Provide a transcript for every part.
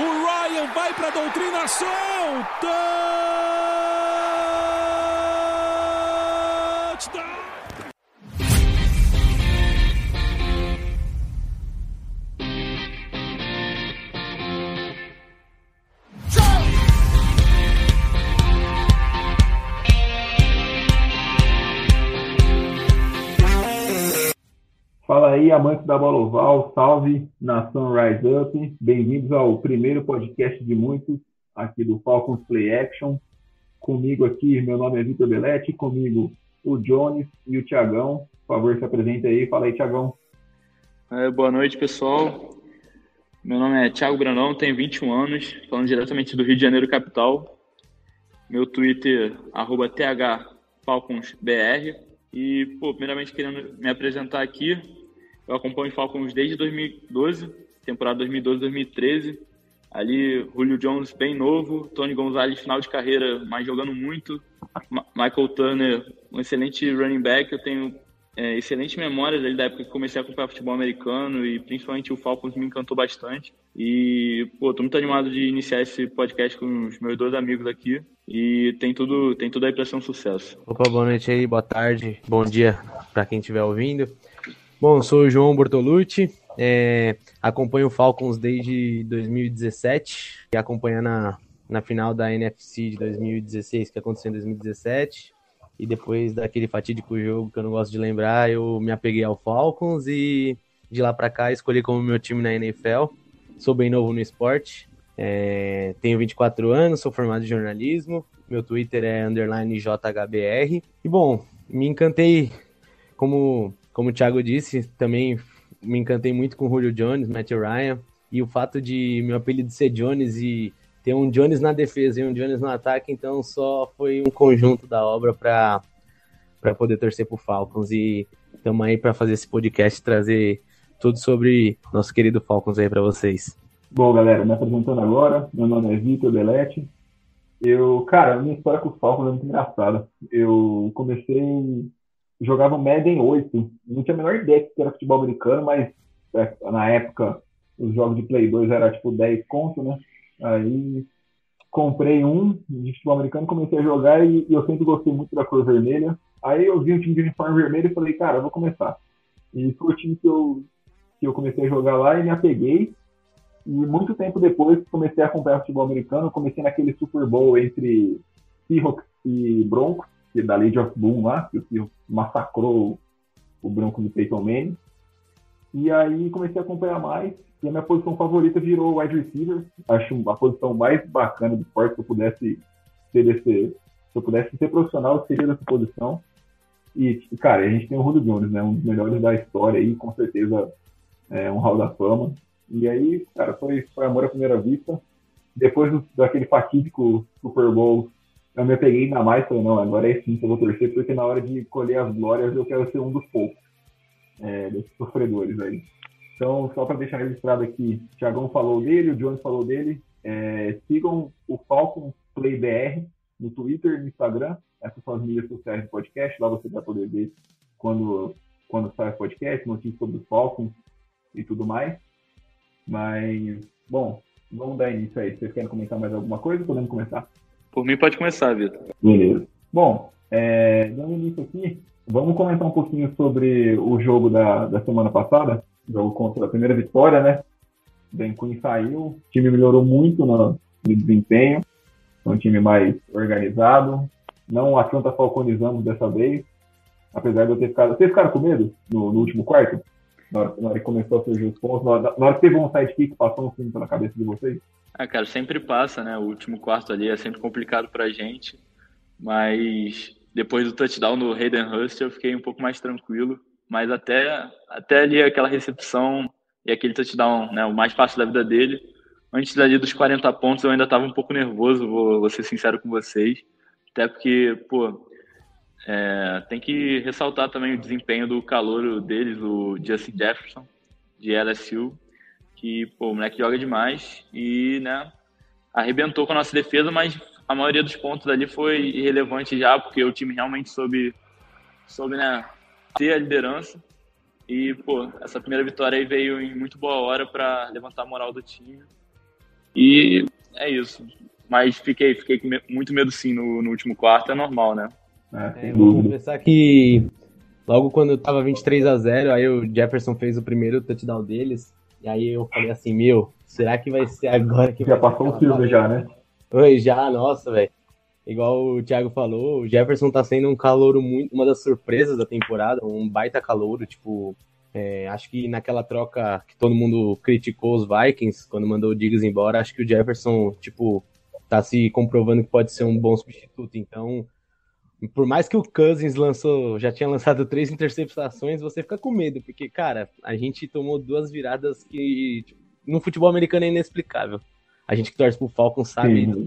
O Ryan vai para a doutrinação. Touchdown! Fala aí, amantes da bola oval, salve nação Rise Up, bem-vindos ao primeiro podcast de muitos aqui do Falcons Play Action. Comigo aqui, meu nome é Vitor Belletti, comigo o Jones e o Tiagão. Por favor, se apresente aí. Fala aí, Tiagão. É, boa noite, pessoal. Meu nome é Thiago Brandão, tenho 21 anos, falando diretamente do Rio de Janeiro, capital. Meu Twitter, arroba THFalconsBR. E, pô, primeiramente querendo me apresentar aqui, eu acompanho o Falcons desde 2012, temporada 2012-2013. Ali, Julio Jones bem novo, Tony Gonzalez final de carreira, mas jogando muito. Ma Michael Turner, um excelente running back. Eu tenho é, excelentes memórias da época que comecei a acompanhar futebol americano e principalmente o Falcons me encantou bastante. E, pô, tô muito animado de iniciar esse podcast com os meus dois amigos aqui e tem tudo, tem tudo aí para ser um sucesso. Opa, boa noite aí, boa tarde, bom dia para quem estiver ouvindo. Bom, sou o João Bortolucci, é, acompanho o Falcons desde 2017 e acompanhando na, na final da NFC de 2016, que aconteceu em 2017. E depois daquele fatídico jogo que eu não gosto de lembrar, eu me apeguei ao Falcons e de lá para cá escolhi como meu time na NFL. Sou bem novo no esporte, é, tenho 24 anos, sou formado em jornalismo, meu Twitter é underline JHBR. E bom, me encantei como como o Thiago disse, também me encantei muito com o Julio Jones, Matt Ryan, e o fato de meu apelido ser Jones e ter um Jones na defesa e um Jones no ataque, então só foi um conjunto da obra para para poder torcer pro Falcons e estamos aí para fazer esse podcast trazer tudo sobre nosso querido Falcons aí para vocês. Bom, galera, me apresentando agora, meu nome é Vitor Belete. Eu, cara, minha história com o Falcons é muito engraçada. Eu comecei jogava Madden 8. Não tinha a menor ideia que era futebol americano, mas é, na época os jogos de Play 2 era tipo 10 conto, né? Aí comprei um de futebol americano, comecei a jogar e, e, eu sempre gostei muito da cor vermelha. Aí eu vi o time de uniforme vermelho e falei, cara, eu vou começar. E foi o time que eu, que eu comecei a jogar lá e me apeguei. E muito tempo depois comecei a acompanhar futebol americano, comecei naquele Super Bowl entre Seahawks e Broncos que da Lady of Boom lá, que Seahawks massacrou o Bronco do Peyton Manning. E aí comecei a acompanhar mais, e a minha posição favorita virou wide receiver. Acho a posição mais bacana do esporte, se eu pudesse ser desse, se eu pudesse ser profissional, seria dessa posição. E, cara, a gente tem o Julio Jones, né? Um dos melhores da história aí, com certeza é um hall da fama. E aí, cara, foi, foi amor à primeira vista. Depois do, daquele fatídico Super Bowl eu me peguei ainda mais, falei, não, agora é sim que eu vou torcer, porque na hora de colher as glórias eu quero ser um dos poucos, é, desses sofredores aí. Então, só para deixar registrado aqui, o Thiagão falou dele, o Jones falou dele, é, sigam o Falcon Play BR no Twitter no Instagram, essas são as mídias sociais do podcast, lá você vai poder ver quando, quando sai o podcast, notícias sobre os Falcons e tudo mais. Mas, bom, vamos dar início aí. Vocês querem comentar mais alguma coisa? Podemos começar? Por mim, pode começar, Vitor. Beleza. Bom, é, dando início aqui, vamos comentar um pouquinho sobre o jogo da, da semana passada, jogo contra a primeira vitória, né? Ben Queen saiu, o time melhorou muito no, no desempenho, um time mais organizado, não a Atlanta falconizamos dessa vez, apesar de eu ter ficado... Vocês ficaram com medo no, no último quarto? Na hora, na hora, que começou a surgir os pontos, na hora, na hora que teve um sidekick, passou um filme pela cabeça de vocês? Ah, cara, sempre passa, né? O último quarto ali é sempre complicado pra gente, mas depois do touchdown do Hayden Hurst eu fiquei um pouco mais tranquilo, mas até, até ali aquela recepção e aquele touchdown, né, o mais fácil da vida dele, antes ali dos 40 pontos eu ainda estava um pouco nervoso, vou, vou ser sincero com vocês, até porque, pô, é, tem que ressaltar também o desempenho do calor deles, o Justin Jefferson, de LSU, que pô, o moleque joga demais e né, arrebentou com a nossa defesa, mas a maioria dos pontos ali foi irrelevante já, porque o time realmente soube, soube né, ter a liderança. E, pô, essa primeira vitória aí veio em muito boa hora para levantar a moral do time. E é isso. Mas fiquei, fiquei com muito medo sim no, no último quarto, é normal, né? É, é vou confessar que logo quando tava 23 a 0 aí o Jefferson fez o primeiro touchdown deles. E aí eu falei assim, meu, será que vai ser agora que Já passou o filme já, né? Oi, já, nossa, velho. Igual o Thiago falou, o Jefferson tá sendo um calouro muito, uma das surpresas da temporada, um baita calouro, tipo, é, acho que naquela troca que todo mundo criticou os Vikings, quando mandou o Diggs embora, acho que o Jefferson, tipo, tá se comprovando que pode ser um bom substituto. Então, por mais que o Cousins lançou, já tinha lançado três interceptações, você fica com medo, porque, cara, a gente tomou duas viradas que tipo, no futebol americano é inexplicável. A gente que torce pro Falcon sabe Sim,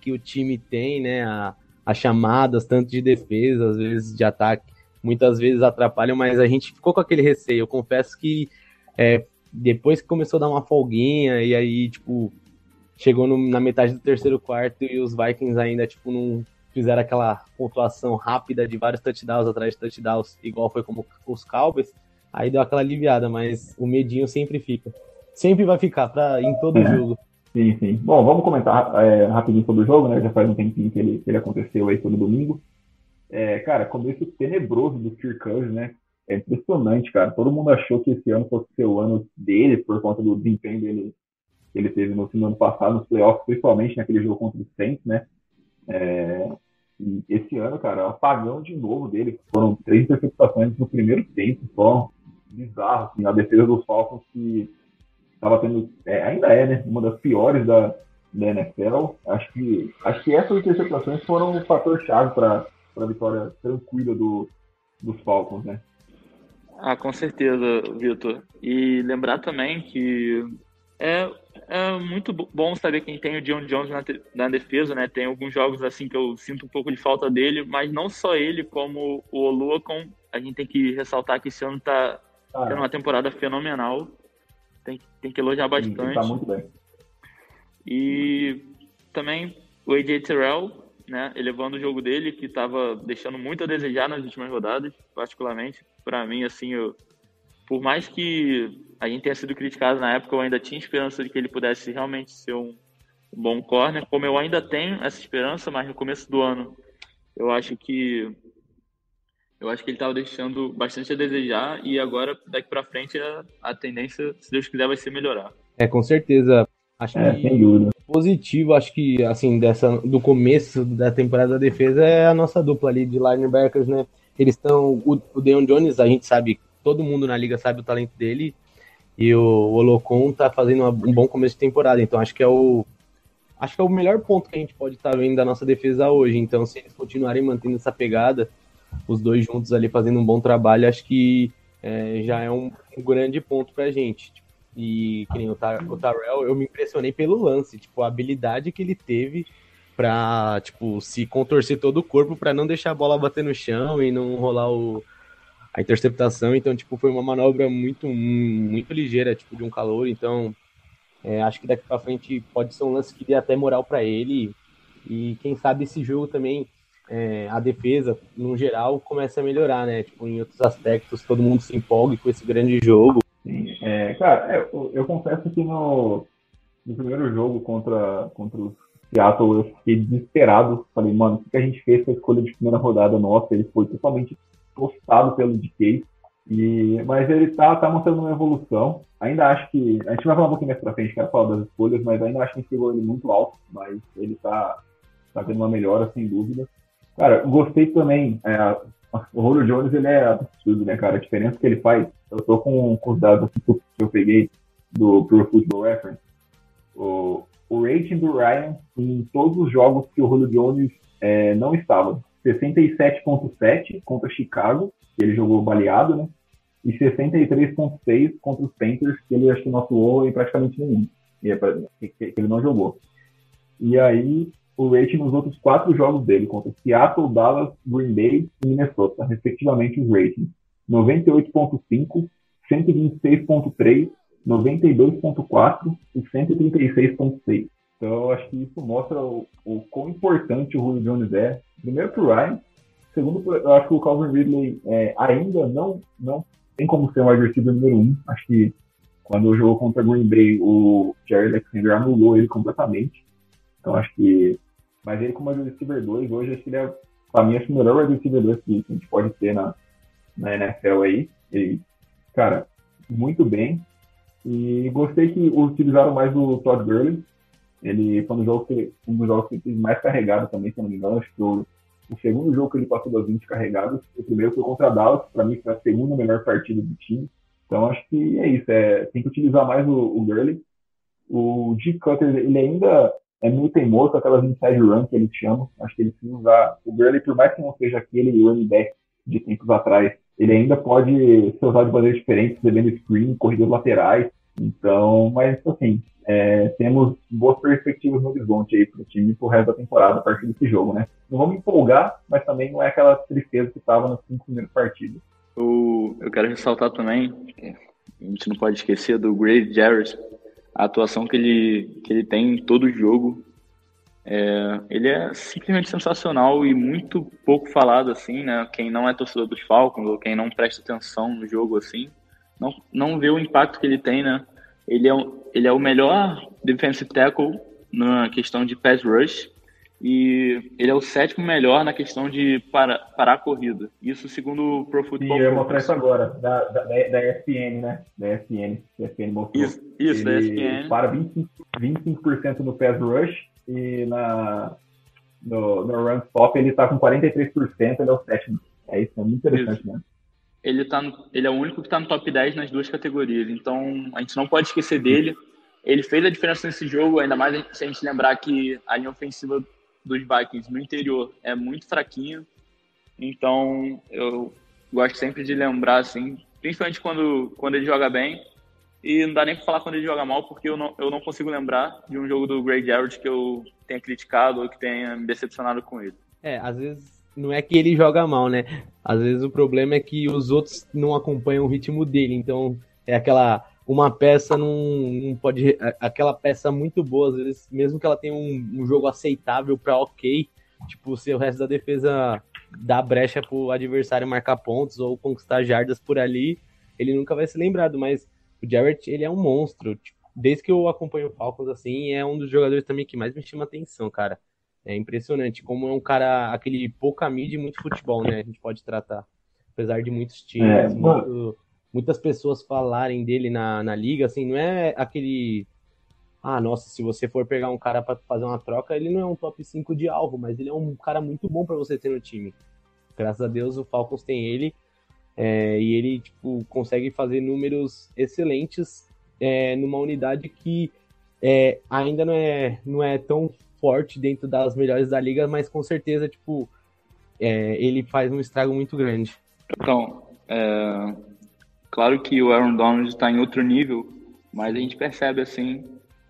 que o time tem, né, a, as chamadas, tanto de defesa, às vezes de ataque, muitas vezes atrapalham, mas a gente ficou com aquele receio. Eu confesso que é, depois que começou a dar uma folguinha, e aí, tipo, chegou no, na metade do terceiro quarto e os Vikings ainda, tipo, não fizeram aquela pontuação rápida de vários touchdowns atrás de touchdowns, igual foi como os Cowboys, aí deu aquela aliviada, mas o medinho sempre fica. Sempre vai ficar pra, em todo é. jogo. Sim, sim. Bom, vamos comentar é, rapidinho sobre o jogo, né? Já faz um tempinho que ele, que ele aconteceu aí todo domingo. É, cara, começo tenebroso do Kirk Cousins, né? É impressionante, cara. Todo mundo achou que esse ano fosse ser o ano dele, por conta do desempenho dele que ele teve no do ano passado, nos playoffs, principalmente naquele jogo contra o Saints, né? É, e esse ano, cara, é apagão de novo dele. Foram três interceptações no primeiro tempo, só bizarro, assim, a defesa dos Falcons que estava tendo, é, ainda é, né, uma das piores da, da NFL. Acho que, acho que essas interceptações foram um fator chave para a vitória tranquila do, dos Falcons, né? Ah, com certeza, Vitor. E lembrar também que é, é muito bom saber quem tem o John Jones na, na, defesa, né? Tem alguns jogos assim que eu sinto um pouco de falta dele, mas não só ele, como o Oluokon, a gente tem que ressaltar que esse ano tá ah, tendo uma temporada fenomenal. Tem, tem que elogiar bastante. Tá muito bem. E também o AJ Terrell, né? Elevando o jogo dele, que estava deixando muito a desejar nas últimas rodadas, particularmente. Para mim, assim, eu, por mais que a gente tenha sido criticado na época, eu ainda tinha esperança de que ele pudesse realmente ser um bom corner, como eu ainda tenho essa esperança, mas no começo do ano eu acho que eu acho que ele estava deixando bastante a desejar e agora daqui para frente a, a, tendência, se Deus quiser, vai ser melhorar. É, com certeza. Acho é, que positivo, acho que assim dessa do começo da temporada da defesa é a nossa dupla ali de linebackers, né? Eles estão o, o Deon Jones, a gente sabe, todo mundo na liga sabe o talento dele e o Olocon tá fazendo um bom começo de temporada, então acho que é o acho que é o melhor ponto que a gente pode estar tá vendo da nossa defesa hoje. Então, se eles continuarem mantendo essa pegada, os dois juntos ali fazendo um bom trabalho, acho que é, já é um, um, grande ponto pra gente. E que nem o, Tar o eu me impressionei pelo lance, tipo, a habilidade que ele teve pra, tipo, se contorcer todo o corpo para não deixar a bola bater no chão e não rolar o, a interceptação, então, tipo, foi uma manobra muito, muito ligeira, tipo, de um calor, então, é, acho que daqui para frente pode ser um lance que dê até moral para ele, e quem sabe esse jogo também, é, a defesa, no geral, começa a melhorar, né, tipo, em outros aspectos, todo mundo se empolgue com esse grande jogo. Sim, é, cara, é, eu, eu, confesso que no, no primeiro jogo contra, contra o Seattle, eu fiquei desesperado, falei, mano, o que a gente fez com a escolha de primeira rodada nossa? Ele foi totalmente postado pelo DK. E, mas ele tá, tá mostrando uma evolução. Ainda acho que. A gente vai falar um pouquinho mais pra frente, quero falar das escolhas, mas ainda acho que gente pegou ele muito alto, mas ele tá, tá tendo uma melhora, sem dúvida. Cara, gostei também. É, o Julio Jones, ele é absurdo, né, cara? A diferença que ele faz. Eu tô com, com os dados que eu peguei do Pro Football Reference. O, o rating do Ryan em todos os jogos que o Julio Jones é, não estava. 67,7 contra Chicago, que ele jogou baleado, né? E 63,6 contra os Panthers, que ele acho que não atuou em praticamente nenhum. É que ele não jogou. E aí, o rating nos outros quatro jogos dele, contra Seattle, Dallas, Green Bay e Minnesota, respectivamente os ratings. 98.5, 126.3, 92.4 e 136.6. Então, eu acho que isso mostra o, o quão importante o Julio Jones é. Primeiro para o Ryan. Segundo, eu acho que o Calvin Ridley é, ainda não, não tem como ser wide receiver número um. Acho que Quando jogou contra o Green Bay, o Jerry Alexander anulou ele completamente. Então acho que. Mas ele, como wide receiver 2, hoje acho que ele é, pra mim, acho o melhor receiver 2 que a gente pode ter na, na NFL aí. E, cara, muito bem. E gostei que utilizaram mais o Todd Gurley. Ele foi um, jogo que, um dos jogos que mais carregado também, se não me engano. Acho que o, o segundo jogo que ele passou das 20 carregados, o primeiro foi contra a Dallas, para mim foi a segunda melhor partida do time. Então acho que é isso, é, tem que utilizar mais o, o Gurley. O G. Cutter, ele ainda é muito teimoso, aquelas inside run que eles chamam. Acho que ele precisa usar o Gurley, por mais que não seja aquele running back de tempos atrás, ele ainda pode ser usado de maneiras diferentes, recebendo screen, corridas laterais. Então, mas assim, é, temos boas perspectivas no horizonte aí para o time pro resto da temporada a partir desse jogo, né? Não vamos empolgar, mas também não é aquela tristeza que estava nas cinco primeiras partidas. Eu, eu quero ressaltar também, a gente não pode esquecer do Grave Jarrett, a atuação que ele, que ele tem em todo o jogo. É, ele é simplesmente sensacional e muito pouco falado, assim, né? Quem não é torcedor dos Falcons ou quem não presta atenção no jogo, assim, não, não vê o impacto que ele tem, né? Ele é, ele é o melhor defensive tackle na questão de pass rush e ele é o sétimo melhor na questão de parar, parar a corrida. Isso segundo o Pro Football Sim, eu mostrar isso agora, da, da, da ESPN, né? Da ESPN, da ESPN mostrou. Isso, isso da ESPN. para 25%, 25 no pass rush e na, no, no run stop ele está com 43%, ele é o sétimo. É isso, é muito interessante, isso. né? Ele, tá ele é o único que está no top 10 nas duas categorias. Então, a gente não pode esquecer dele. Ele fez a diferença nesse jogo, ainda mais se a gente lembrar que a linha ofensiva dos Vikings no interior é muito fraquinha. Então, eu gosto sempre de lembrar, assim, principalmente quando, quando ele joga bem. E não dá nem para falar quando ele joga mal, porque eu não, eu não consigo lembrar de um jogo do Greg Jarrett que eu tenha criticado ou que tenha me decepcionado com ele. É, às vezes não é que ele joga mal, né? Às vezes o problema é que os outros não acompanham o ritmo dele. Então é aquela uma peça não, não pode aquela peça muito boa às vezes mesmo que ela tenha um, um jogo aceitável para ok, tipo se o resto da defesa dá brecha pro adversário marcar pontos ou conquistar jardas por ali, ele nunca vai ser lembrado. Mas o Jarrett ele é um monstro. Tipo, desde que eu acompanho o Falcons assim, é um dos jogadores também que mais me chama atenção, cara. É impressionante como é um cara, aquele pouca mídia e muito futebol, né? A gente pode tratar. Apesar de muitos times, é, muito, muitas pessoas falarem dele na, na liga, assim, não é aquele. Ah, nossa, se você for pegar um cara para fazer uma troca, ele não é um top 5 de alvo, mas ele é um cara muito bom para você ter no time. Graças a Deus o Falcons tem ele. É, e ele tipo, consegue fazer números excelentes é, numa unidade que é, ainda não é, não é tão forte dentro das melhores da liga, mas com certeza, tipo, é, ele faz um estrago muito grande. Então, é, claro que o Aaron Donald está em outro nível, mas a gente percebe assim,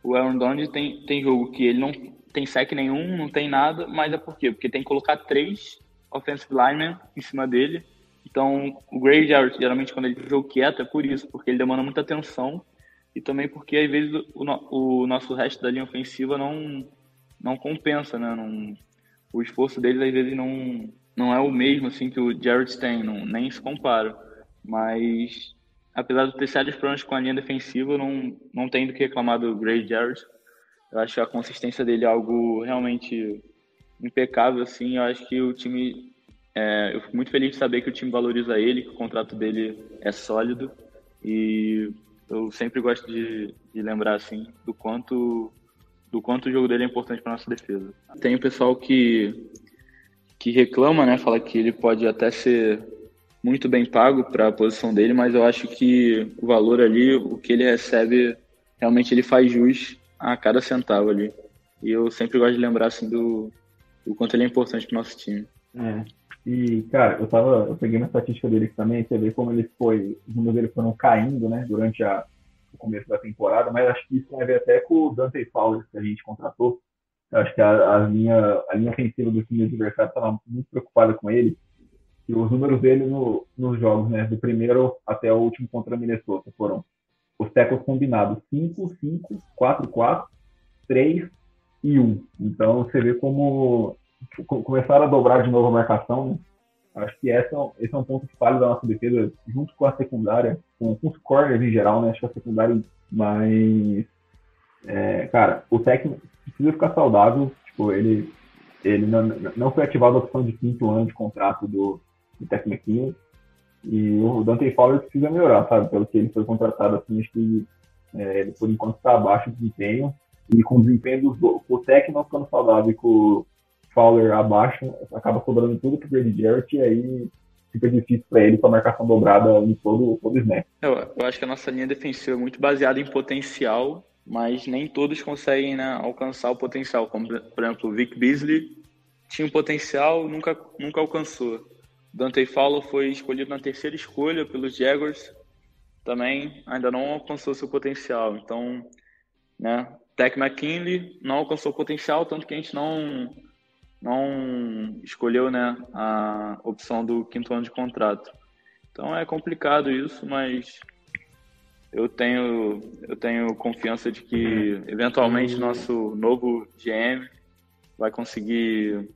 o Aaron Donald tem, tem jogo que ele não tem sec nenhum, não tem nada, mas é por quê? Porque tem que colocar três offensive linemen em cima dele. Então, o Gray geralmente, quando ele joga quieto, é por isso, porque ele demanda muita atenção e também porque, às vezes, o, o nosso resto da linha ofensiva não, não compensa, né? Não, o esforço deles às vezes não, não é o mesmo assim que o Jared tem, não, nem se compara. Mas apesar de ter sérios problemas com a linha defensiva, não, não tem do que reclamar do Gray Jarrett. Eu acho a consistência dele é algo realmente impecável, assim. Eu acho que o time. É, eu fico muito feliz de saber que o time valoriza ele, que o contrato dele é sólido. E eu sempre gosto de, de lembrar, assim, do quanto do quanto o jogo dele é importante para nossa defesa. Tem o pessoal que que reclama, né? Fala que ele pode até ser muito bem pago para a posição dele, mas eu acho que o valor ali, o que ele recebe, realmente ele faz jus a cada centavo ali. E eu sempre gosto de lembrar assim do, do quanto ele é importante para nosso time. É. E, cara, eu tava. Eu peguei uma estatística dele também, você vê como ele foi. Os números dele foram caindo, né, durante a, no começo da temporada, mas acho que isso tem a ver até com o Dante Fowler que a gente contratou. Eu acho que a, a, linha, a linha ofensiva do time adversário estava muito preocupada com ele. E os números dele no, nos jogos, né, do primeiro até o último contra a Minnesota, foram os tackles combinados 5, 5, 4, 4, 3 e 1. Então você vê como começaram a dobrar de novo a marcação, né? Acho que essa, esse é um ponto falho da nossa defesa, junto com a secundária, com, com os corners em geral, né? Acho que a secundária mais. É, cara, o técnico precisa ficar saudável. Tipo, ele, ele não, não foi ativado a opção de quinto ano de contrato do, do McKinnon. E o Dante Fowler precisa melhorar, sabe? Pelo que ele foi contratado, assim, acho que é, ele por enquanto está abaixo do desempenho. E com o desempenho dos dois, o Tech não ficando saudável e com Fowler abaixo, acaba sobrando tudo pro Grady Jarrett e aí fica difícil para ele com a marcação dobrada em todo, todo snap. Eu, eu acho que a nossa linha defensiva é muito baseada em potencial, mas nem todos conseguem né, alcançar o potencial. Como, por exemplo, o Vic Beasley tinha um potencial, nunca, nunca alcançou. Dante Fowler foi escolhido na terceira escolha pelos Jaguars, também ainda não alcançou seu potencial. Então, né, Tech McKinley não alcançou o potencial, tanto que a gente não não escolheu né, a opção do quinto ano de contrato. Então é complicado isso, mas eu tenho, eu tenho confiança de que eventualmente nosso novo GM vai conseguir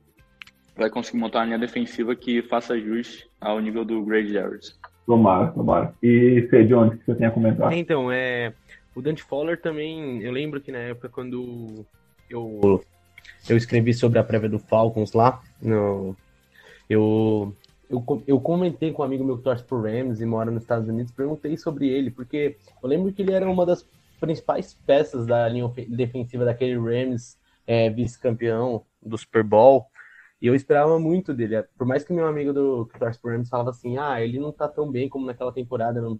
vai conseguir montar uma linha defensiva que faça jus ao nível do Grady Jarrett. Tomara, tomara. E Fê, John, o que você tem a comentar? Então, é, o Dante Fowler também, eu lembro que na época quando eu eu escrevi sobre a prévia do Falcons lá. No, eu, eu, eu comentei com um amigo meu que torce por Rams e mora nos Estados Unidos, perguntei sobre ele, porque eu lembro que ele era uma das principais peças da linha defensiva daquele Rams é, vice-campeão do Super Bowl. E eu esperava muito dele. Por mais que meu amigo do que torce por Rams falava assim, ah, ele não tá tão bem como naquela temporada, não,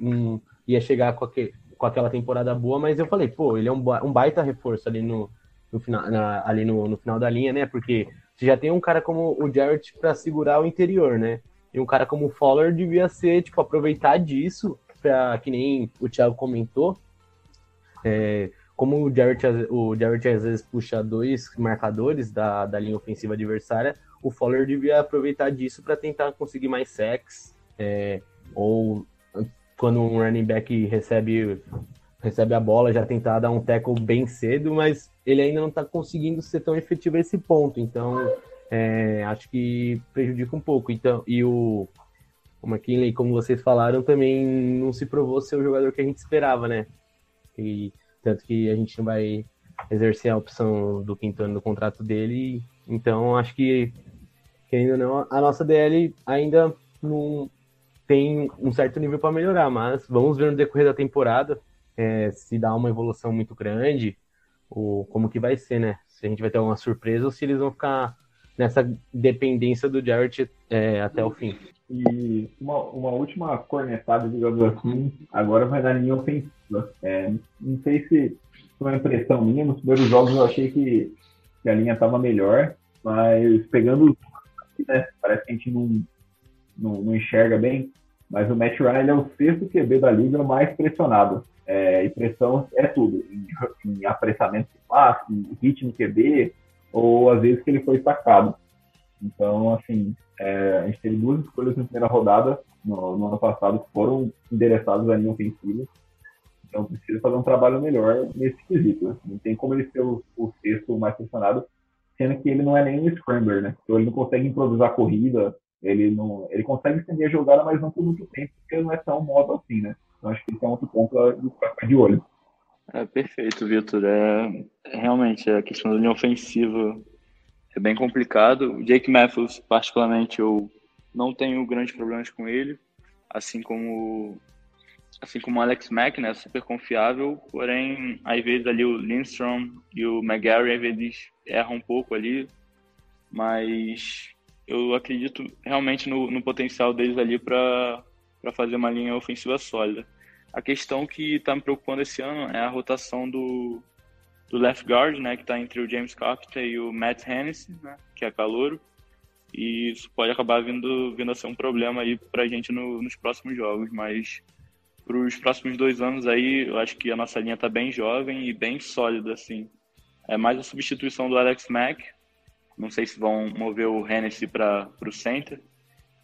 não ia chegar com, aquele, com aquela temporada boa, mas eu falei, pô, ele é um, um baita reforço ali no, no final, na, ali no, no final da linha, né? Porque você já tem um cara como o Jarrett para segurar o interior, né? E um cara como o Fowler devia ser, tipo, aproveitar disso para que nem o Thiago comentou. É, como o Jarrett, o Jarrett às vezes puxa dois marcadores da, da linha ofensiva adversária, o Fowler devia aproveitar disso para tentar conseguir mais sacks, é, ou quando um running back recebe recebe a bola, já tentar dar um tackle bem cedo, mas ele ainda não está conseguindo ser tão efetivo a esse ponto. Então, é, acho que prejudica um pouco. Então, e o, o McKinley, como vocês falaram, também não se provou ser o jogador que a gente esperava, né? E tanto que a gente não vai exercer a opção do quinto ano do contrato dele. Então, acho que, que ainda não, a nossa DL ainda não tem um certo nível para melhorar, mas vamos ver no decorrer da temporada é, se dá uma evolução muito grande, ou como que vai ser, né? Se a gente vai ter alguma surpresa ou se eles vão ficar nessa dependência do Jarrett é, até o fim. E uma, uma última cornetada, digamos assim, agora vai na linha ofensiva. É, não sei se foi uma impressão minha, nos primeiros jogos eu achei que, que a linha estava melhor, mas pegando né, parece que a gente não, não, não enxerga bem, mas o Matt Ryan é o sexto QB da liga mais pressionado. É, e pressão é tudo, em, em apressamento de passe, ritmo QB, ou às vezes que ele foi sacado. Então, assim, é, a gente teve duas escolhas na primeira rodada, no, no, ano passado, que foram endereçadas à linha ofensiva. Então, precisa fazer um trabalho melhor nesse quesito. Né? Não tem como ele ser o, o sexto mais pressionado, sendo que ele não é nem um scrambler, né? Então, ele não consegue improvisar corrida, ele não ele consegue estender a jogada, mas não por muito tempo, porque ele não é tão modo assim, né? Então acho que esse é outro ponto para ficar de olho. É, perfeito, Vitor. É, realmente, a questão da linha ofensiva é bem complicado. O Jake Matthews, particularmente, eu não tenho grandes problemas com ele, assim como assim como o Alex Mack, né, super confiável, porém, às vezes ali o Lindstrom e o McGarry, às vezes erram um pouco ali, mas eu acredito realmente no, no potencial deles ali para fazer uma linha ofensiva sólida. A questão que está me preocupando esse ano é a rotação do, do left guard, né, que está entre o James Carpenter e o Matt Hennessy, né, que é calouro. E isso pode acabar vindo, vindo a ser um problema aí para a gente no, nos próximos jogos. Mas para os próximos dois anos aí, eu acho que a nossa linha está bem jovem e bem sólida, assim. É mais a substituição do Alex Mack. Não sei se vão mover o Hennessy para o center,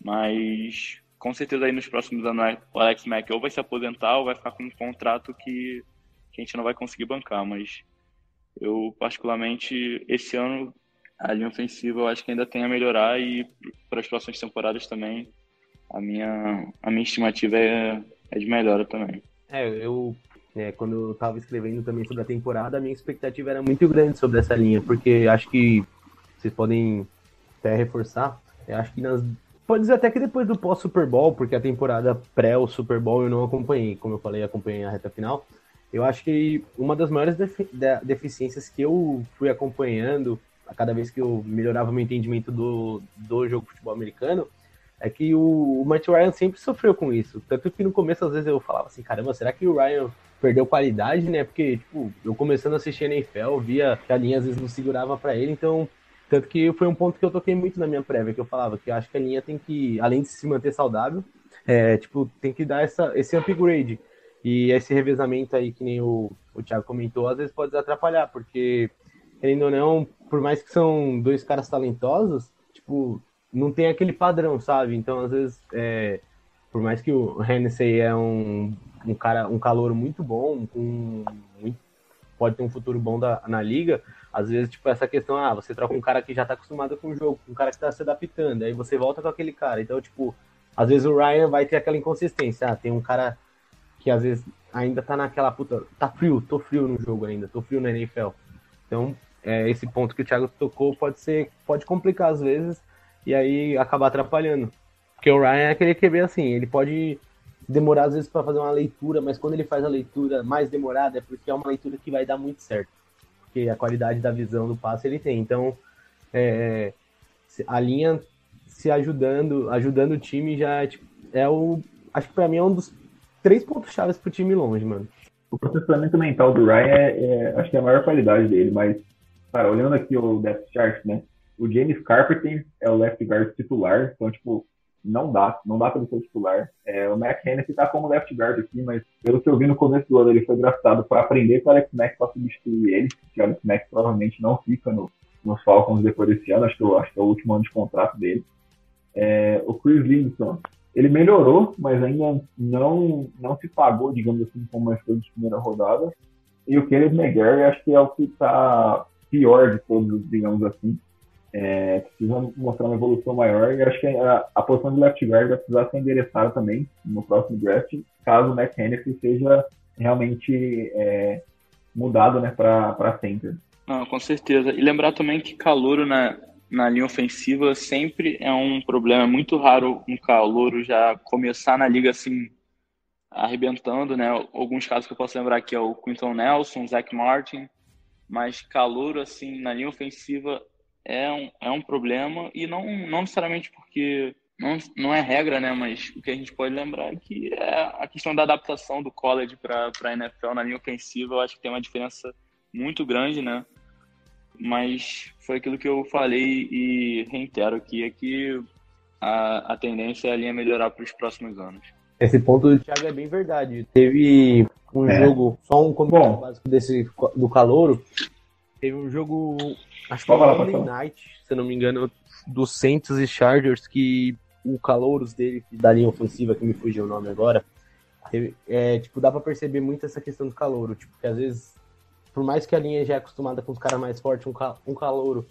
mas com certeza aí nos próximos anos o Alex Mack ou vai se aposentar ou vai ficar com um contrato que, que a gente não vai conseguir bancar, mas eu particularmente esse ano a linha ofensiva eu acho que ainda tem a melhorar e para as próximas temporadas também a minha, a minha estimativa é, é de melhora também. É, eu é, quando eu estava escrevendo também sobre a temporada, a minha expectativa era muito grande sobre essa linha, porque acho que vocês podem até reforçar, eu acho que nas pode dizer até que depois do pós-Super Bowl, porque a temporada pré o Super Bowl eu não acompanhei, como eu falei, acompanhei a reta final. Eu acho que uma das maiores defi deficiências que eu fui acompanhando a cada vez que eu melhorava meu entendimento do, do jogo de futebol americano é que o, o Matt Ryan sempre sofreu com isso. Tanto que no começo, às vezes, eu falava assim, caramba, será que o Ryan perdeu qualidade, né? Porque, tipo, eu começando a assistir NFL, via que a linha às vezes não segurava para ele, então tanto que foi um ponto que eu toquei muito na minha prévia, que eu falava que eu acho que a linha tem que, além de se manter saudável, é, tipo, tem que dar essa, esse upgrade. E esse revezamento aí, que nem o, o Thiago comentou, às vezes pode atrapalhar, porque, querendo ou não, por mais que são dois caras talentosos, tipo, não tem aquele padrão, sabe? Então, às vezes, é, por mais que o Hennessy é um, um cara, um calor muito bom, um, muito, pode ter um futuro bom da, na liga, às vezes, tipo, essa questão, ah, você troca um cara que já tá acostumado com o jogo, um cara que tá se adaptando, aí você volta com aquele cara. Então, tipo, às vezes o Ryan vai ter aquela inconsistência. Ah, tem um cara que às vezes ainda tá naquela puta. Tá frio, tô frio no jogo ainda, tô frio na NFL. Então, é, esse ponto que o Thiago tocou pode ser. pode complicar às vezes e aí acabar atrapalhando. Porque o Ryan é aquele QB assim, ele pode demorar às vezes para fazer uma leitura, mas quando ele faz a leitura mais demorada é porque é uma leitura que vai dar muito certo porque a qualidade da visão do passe ele tem. Então, é, a linha se ajudando, ajudando o time já tipo, é o. Acho que para mim é um dos três pontos chaves pro time longe, mano. O processamento mental do Ryan é, é, acho que é a maior qualidade dele, mas, cara, olhando aqui o depth chart, né? O James Carpenter é o left guard titular, então, tipo, não dá, não dá para ele ser titular. É, o Mac Hennessy tá como left guard aqui, mas pelo que eu vi no começo do ano, ele foi draftado para aprender com o Alex Mack para substituir ele, que o Alex Mack provavelmente não fica no, nos Falcons depois desse ano, acho que, eu, acho que é o último ano de contrato dele. É, o Chris Linton, ele melhorou, mas ainda não, não se pagou, digamos assim, como uma escolha de primeira rodada. E o Caleb McGarry, acho que é o que está pior de todos, digamos assim é, precisa mostrar uma evolução maior e acho que a, a, posição de left guard vai precisar ser endereçada também no próximo draft, caso o Matt Hennessy seja realmente é, mudado né, para center. Com certeza. E lembrar também que calouro na, na linha ofensiva sempre é um problema. É muito raro um calouro já começar na liga assim, arrebentando, né? Alguns casos que eu posso lembrar aqui é o Quinton Nelson, Zach Martin, mas calouro assim na linha ofensiva é um, é um problema e não, não necessariamente porque não, não é regra, né? Mas o que a gente pode lembrar é que é a questão da adaptação do college para a NFL na linha ofensiva, eu acho que tem uma diferença muito grande, né? Mas foi aquilo que eu falei e reitero aqui, é que a, a tendência é a linha melhorar para os próximos anos. Esse ponto do Thiago é bem verdade. Teve um é. jogo, só um comentário básico desse, do Calouro. Teve um jogo Acho que foi Monday Night, se eu não me engano, dos Saints e Chargers, que o calouros dele, da linha ofensiva, que me fugiu o nome agora, é, tipo, dá pra perceber muito essa questão do calouro, tipo, que às vezes, por mais que a linha já é acostumada com os caras mais fortes, um, cal um calouro,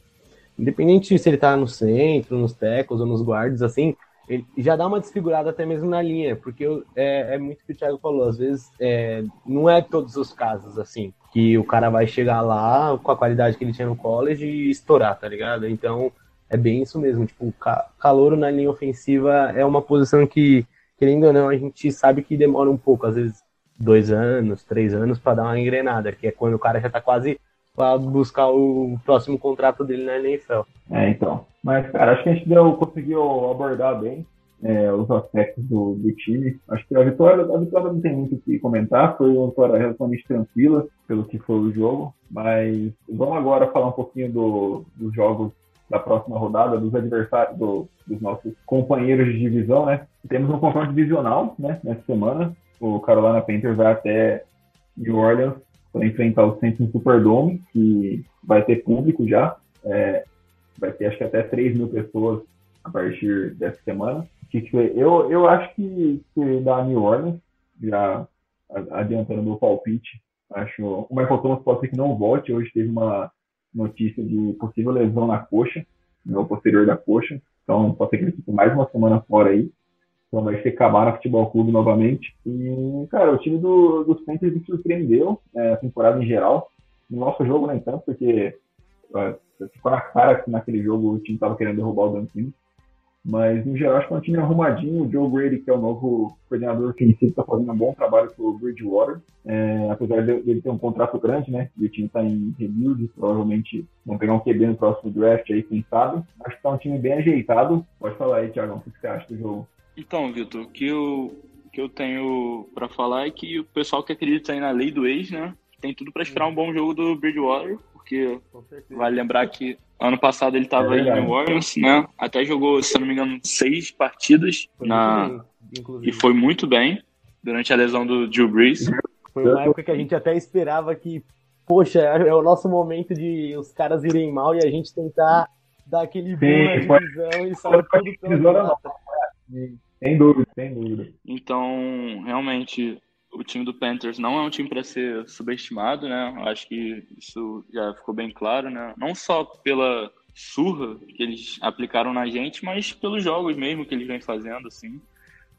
independente se ele tá no centro, nos tecos ou nos guards, assim, ele já dá uma desfigurada até mesmo na linha, porque é, é muito o que o Thiago falou, às vezes é, não é todos os casos, assim, que o cara vai chegar lá com a qualidade que ele tinha no college e estourar, tá ligado? Então é bem isso mesmo. Tipo, calor na linha ofensiva é uma posição que, querendo ou não, a gente sabe que demora um pouco, às vezes dois anos, três anos para dar uma engrenada, que é quando o cara já tá quase para buscar o próximo contrato dele na NFL. É, então. Mas, cara, acho que a gente deu, conseguiu abordar bem é, os aspectos do, do, time. Acho que a vitória, a vitória não tem muito o que comentar, foi uma vitória relativamente tranquila pelo que foi o jogo, mas vamos agora falar um pouquinho do, dos jogos da próxima rodada, dos adversários, do, dos nossos companheiros de divisão, né? Temos um confronto divisional, né, nessa semana. O Carolina Panthers vai até New Orleans para enfrentar o Saints no Superdome, que vai ter público já. É, vai ter acho que até 3 mil pessoas a partir dessa semana que eu, eu acho que, que da New Orleans, já adiantando meu palpite, acho o Michael Thomas pode ser que não volte. Hoje teve uma, notícia de possível lesão na coxa, no posterior da coxa. Então, pode ser que ele fique mais uma semana fora aí. Então, vai ser Camara Futebol Clube novamente. E, cara, o time do, dos Panthers me surpreendeu é, a temporada em geral. No nosso jogo, nem tanto, porque ficou na cara que naquele jogo o time estava querendo derrubar o Dan Mas, no geral, acho que é um time arrumadinho. O Joe Brady, que é o novo coordenador ofensivo, está fazendo um bom trabalho com o Bridgewater. É, apesar dele ter um contrato grande, né? E o time está em rebuild, provavelmente vão pegar um QB no próximo draft aí, quem sabe. Acho que está um time bem ajeitado. Pode falar aí, Thiago, o que você acha do jogo? Então, Vitor, o que eu, que eu tenho para falar é que o pessoal que acredita aí na lei do ex, né? Tem tudo para esperar um bom jogo do Bridgewater porque vale lembrar que ano passado ele estava é em New Orleans, né? Até jogou, se não me engano, seis partidas foi na bem, e foi muito bem durante a lesão do Drew Brees. Foi uma época que a gente até esperava que, poxa, é o nosso momento de os caras irem mal e a gente tentar dar aquele boom na divisão e sair tudo pela Sem dúvida, sem dúvida. Então, realmente, o time do Panthers não é um time para ser subestimado, né? Acho que isso já ficou bem claro, né? Não só pela surra que eles aplicaram na gente, mas pelos jogos mesmo que eles vêm fazendo, assim.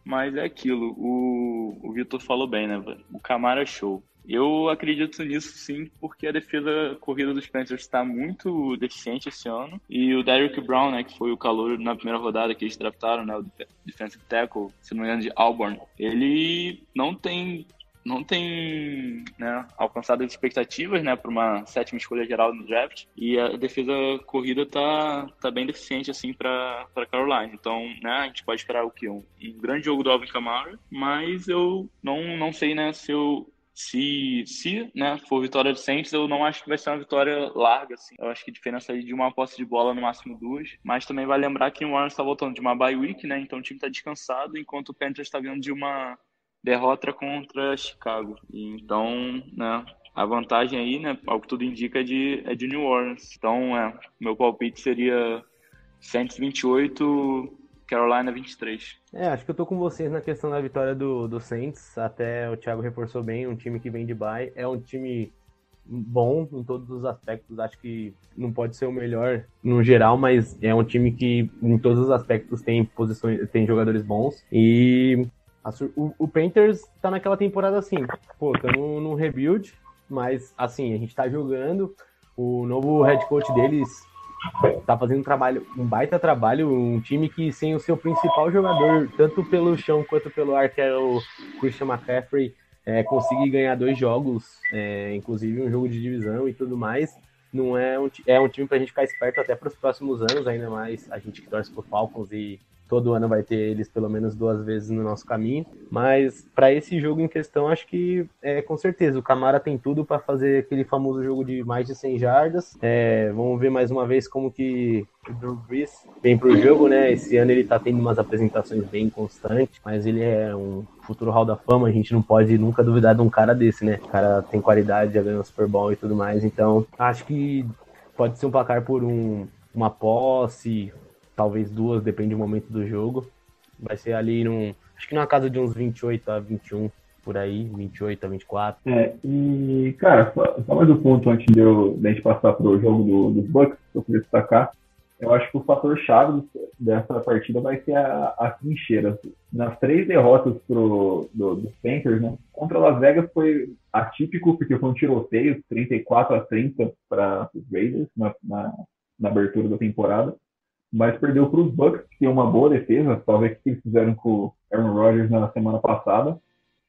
Mas é aquilo, o, o Vitor falou bem, né? O Camara é show. Eu acredito nisso sim, porque a defesa corrida dos Panthers está muito deficiente esse ano. E o Derrick Brown, né, que foi o calor na primeira rodada que eles draftaram, né, o defensive tackle, se não me engano, de Auburn, ele não tem não tem né, alcançado as expectativas né, para uma sétima escolha geral no draft e a defesa corrida tá, tá bem deficiente assim para Carolina. Então né, a gente pode esperar o que? Um, um grande jogo do Alvin Kamara, mas eu não, não sei né, se eu se, se né, for vitória do Saints, eu não acho que vai ser uma vitória larga, assim. Eu acho que a diferença aí de uma posse de bola, no máximo duas. Mas também vai lembrar que o Warren está voltando de uma bye week, né? Então o time está descansado, enquanto o Panthers está vindo de uma derrota contra Chicago. Então, né, a vantagem aí, né, ao que tudo indica, é de, é de New Orleans. Então, é, meu palpite seria 128, Carolina 23. É, acho que eu tô com vocês na questão da vitória do, do Saints. Até o Thiago reforçou bem, um time que vem de bye. É um time bom em todos os aspectos. Acho que não pode ser o melhor no geral, mas é um time que em todos os aspectos tem posições, tem jogadores bons. E a, o, o, Panthers tá naquela temporada assim, pô, estamos num rebuild, mas assim, a gente tá jogando. O novo head coach deles tá fazendo um trabalho, um baita trabalho, um time que sem o seu principal jogador, tanto pelo chão quanto pelo ar, que é o Christian McCaffrey, é, conseguir ganhar dois jogos, é, inclusive um jogo de divisão e tudo mais. Não é um, é um time pra gente ficar esperto até para os próximos anos, ainda mais a gente que torce pro Falcons e todo ano vai ter eles pelo menos duas vezes no nosso caminho. Mas para esse jogo em questão, acho que é com certeza o Camara tem tudo para fazer aquele famoso jogo de mais de 100 jardas. É, vamos ver mais uma vez como que o Drew Brees vem pro jogo, né? Esse ano ele tá tendo umas apresentações bem constantes, mas ele é um futuro Hall da Fama, a gente não pode nunca duvidar de um cara desse, né? O cara tem qualidade, já ganhou Super Bowl e tudo mais, então acho que pode ser um placar por um, uma posse, talvez duas, depende do momento do jogo. Vai ser ali num. Acho que na casa de uns 28 a 21 por aí, 28 a 24. É, e, cara, só, só mais um ponto antes de, eu, de a gente passar para o jogo do, dos Bucks, que eu queria destacar. Eu acho que o fator chave dessa partida vai ser a, a trincheira. Nas três derrotas pro, do, dos Panthers, né? Contra Las Vegas foi atípico, porque foi um tiroteio, 34 a 30 para os Raiders na, na, na abertura da temporada mas perdeu para os Bucks, que tem uma boa defesa, talvez que eles fizeram com o Aaron Rodgers na semana passada,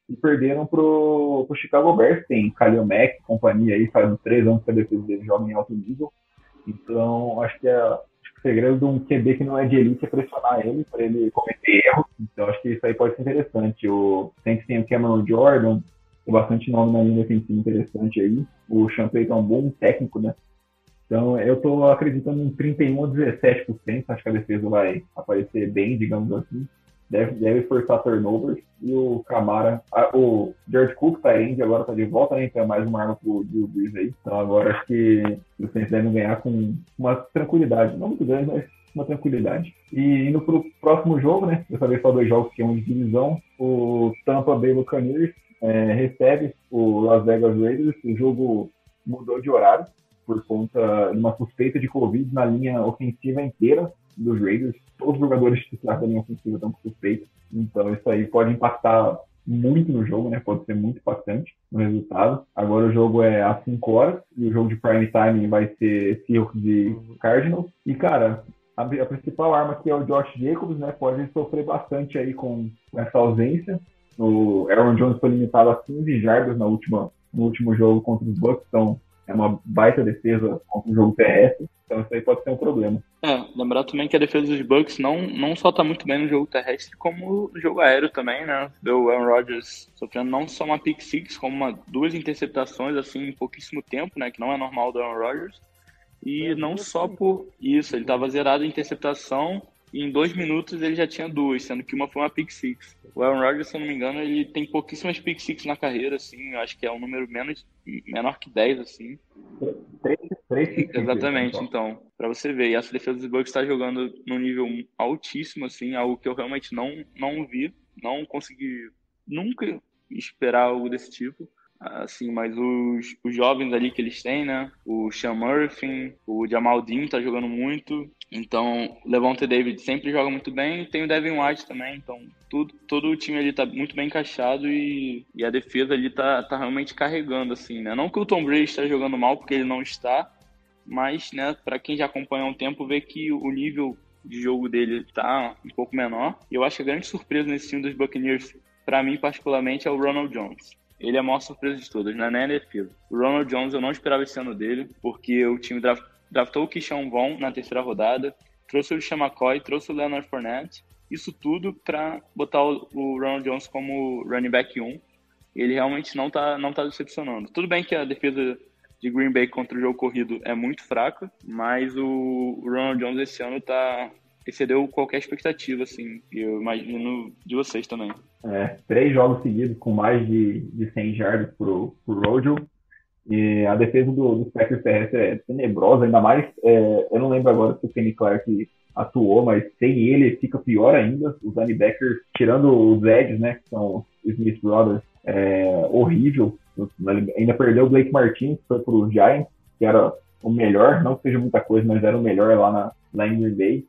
e perderam para o Chicago Bears, tem Khalil Mack, companhia aí, faz uns três anos que a defesa dele joga em alto nível, então acho que, é, acho que o segredo de um QB que não é de elite é pressionar ele, para ele cometer erros, então acho que isso aí pode ser interessante. O, tem que tem o Cameron Jordan, tem bastante nome na linha defensiva interessante aí, o Sean Payton é um bom técnico, né, então, eu estou acreditando em 31 a 17%. Acho que a defesa vai aparecer bem, digamos assim. Deve, deve forçar turnovers. E o Camara, a, o George Cook tá indo, agora tá de volta, né? Então é mais uma arma pro Drew Brees aí. Então agora acho que os Saints devem ganhar com uma tranquilidade. Não muito grande, mas uma tranquilidade. E indo pro próximo jogo, né? Dessa vez só dois jogos que é um de divisão. O Tampa Bay Buccaneers é, recebe o Las Vegas Raiders. O jogo mudou de horário por conta de uma suspeita de Covid na linha ofensiva inteira dos Raiders. Todos os jogadores titulares da linha ofensiva estão com suspeita. Então isso aí pode impactar muito no jogo, né? Pode ser muito impactante no resultado. Agora o jogo é às 5 horas e o jogo de prime time vai ser Seahawks e Cardinals. E cara, a, a, principal arma aqui é o Josh Jacobs, né? Pode sofrer bastante aí com, com essa ausência. O Aaron Jones foi limitado a 15 jardas na última, no último jogo contra os Bucks, então é uma baita defesa contra o jogo terrestre. Então isso aí pode ser um problema. É, lembrar também que a defesa dos Bucks não, não só tá muito bem no jogo terrestre, como no jogo aéreo também, né? Deu o Aaron Rodgers sofrendo não só uma pick six, como uma, duas interceptações, assim, em pouquíssimo tempo, né? Que não é normal do Aaron Rodgers. E não só por isso, ele estava zerado em interceptação e em dois minutos ele já tinha duas, sendo que uma foi uma pick six. O Aaron Rodgers, se eu não me engano, ele tem pouquíssimas pick six na carreira, assim, acho que é um número menos, menor que 10, assim. Três, três Exatamente, então, para você ver, e essa defesa dos Bucks está jogando num nível altíssimo, assim, algo que eu realmente não, não vi, não consegui nunca esperar algo desse tipo assim, mas os, os jovens ali que eles têm, né? O Sean Murphy, o Jamal Dean tá jogando muito. Então, Levante David sempre joga muito bem. Tem o Devin White também. Então, tudo, todo o time ali tá muito bem encaixado e, e a defesa ali tá, tá realmente carregando, assim, né? Não que o Tom Brady está jogando mal, porque ele não está. Mas, né, para quem já acompanha há um tempo, vê que o nível de jogo dele tá um pouco menor. E eu acho que a grande surpresa nesse time dos Buccaneers, para mim particularmente, é o Ronald Jones ele é a maior surpresa de todas, não é nem defesa. O Ronald Jones eu não esperava esse ano dele, porque o time draft, draftou o Kishon Vaughn na terceira rodada, trouxe o Chamacoy, trouxe o Leonard Fournette, isso tudo para botar o, o, Ronald Jones como running back 1. Ele realmente não tá, não tá decepcionando. Tudo bem que a defesa de Green Bay contra o jogo corrido é muito fraca, mas o Ronald Jones esse ano tá, excedeu qualquer expectativa, assim, e eu imagino de vocês também. É, três jogos seguidos com mais de, de 100 jardas pro, pro Rojo. E a defesa do, do Packers terrestre é tenebrosa, ainda mais, é, eu não lembro agora se o Kenny Clark atuou, mas sem ele fica pior ainda. Os linebackers, tirando os Eds, né, que são os Smith Brothers, é horrível. Ainda perdeu o Blake Martins, que foi pro Giants, que era o melhor, não que seja muita coisa, mas era o melhor lá, na, em Green Bay.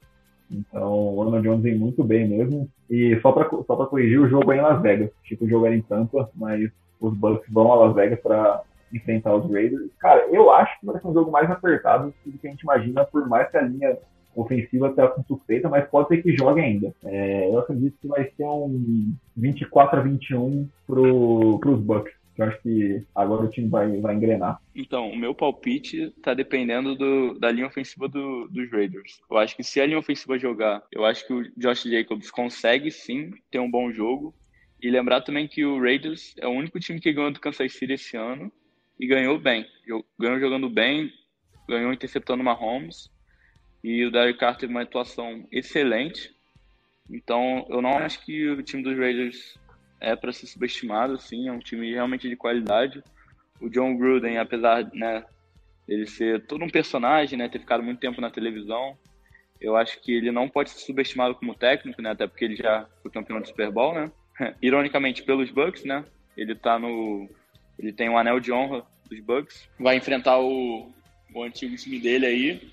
Então, o Ronald Jones vem muito bem mesmo. E só para só corrigir, o jogo é em Las Vegas. Tipo, o jogo era em Tampa, mas os Bucks vão a Las Vegas para enfrentar os Raiders. Cara, eu acho que vai ser um jogo mais apertado do que a gente imagina, por mais que a linha ofensiva esteja com suspeita, mas pode ser que jogue ainda. É, eu acredito que vai ser um 24 a 21 para os Bucks eu acho que agora o time vai, vai engrenar. Então, o meu palpite tá dependendo do, da linha ofensiva do, dos Raiders. Eu acho que se a linha ofensiva jogar, eu acho que o Josh Jacobs consegue sim ter um bom jogo. E lembrar também que o Raiders é o único time que ganhou do Kansas City esse ano e ganhou bem. Ganhou jogando bem, ganhou interceptando Mahomes. E o Derek Carter teve uma atuação excelente. Então, eu não acho que o time dos Raiders é para ser subestimado, sim, é um time realmente de qualidade. O John Gruden, apesar né, dele ser todo um personagem, né, ter ficado muito tempo na televisão, eu acho que ele não pode ser subestimado como técnico, né, até porque ele já foi campeão do Super Bowl, né? Ironicamente pelos Bucks, né? Ele tá no ele tem um anel de honra dos Bucks, vai enfrentar o, o antigo time dele aí.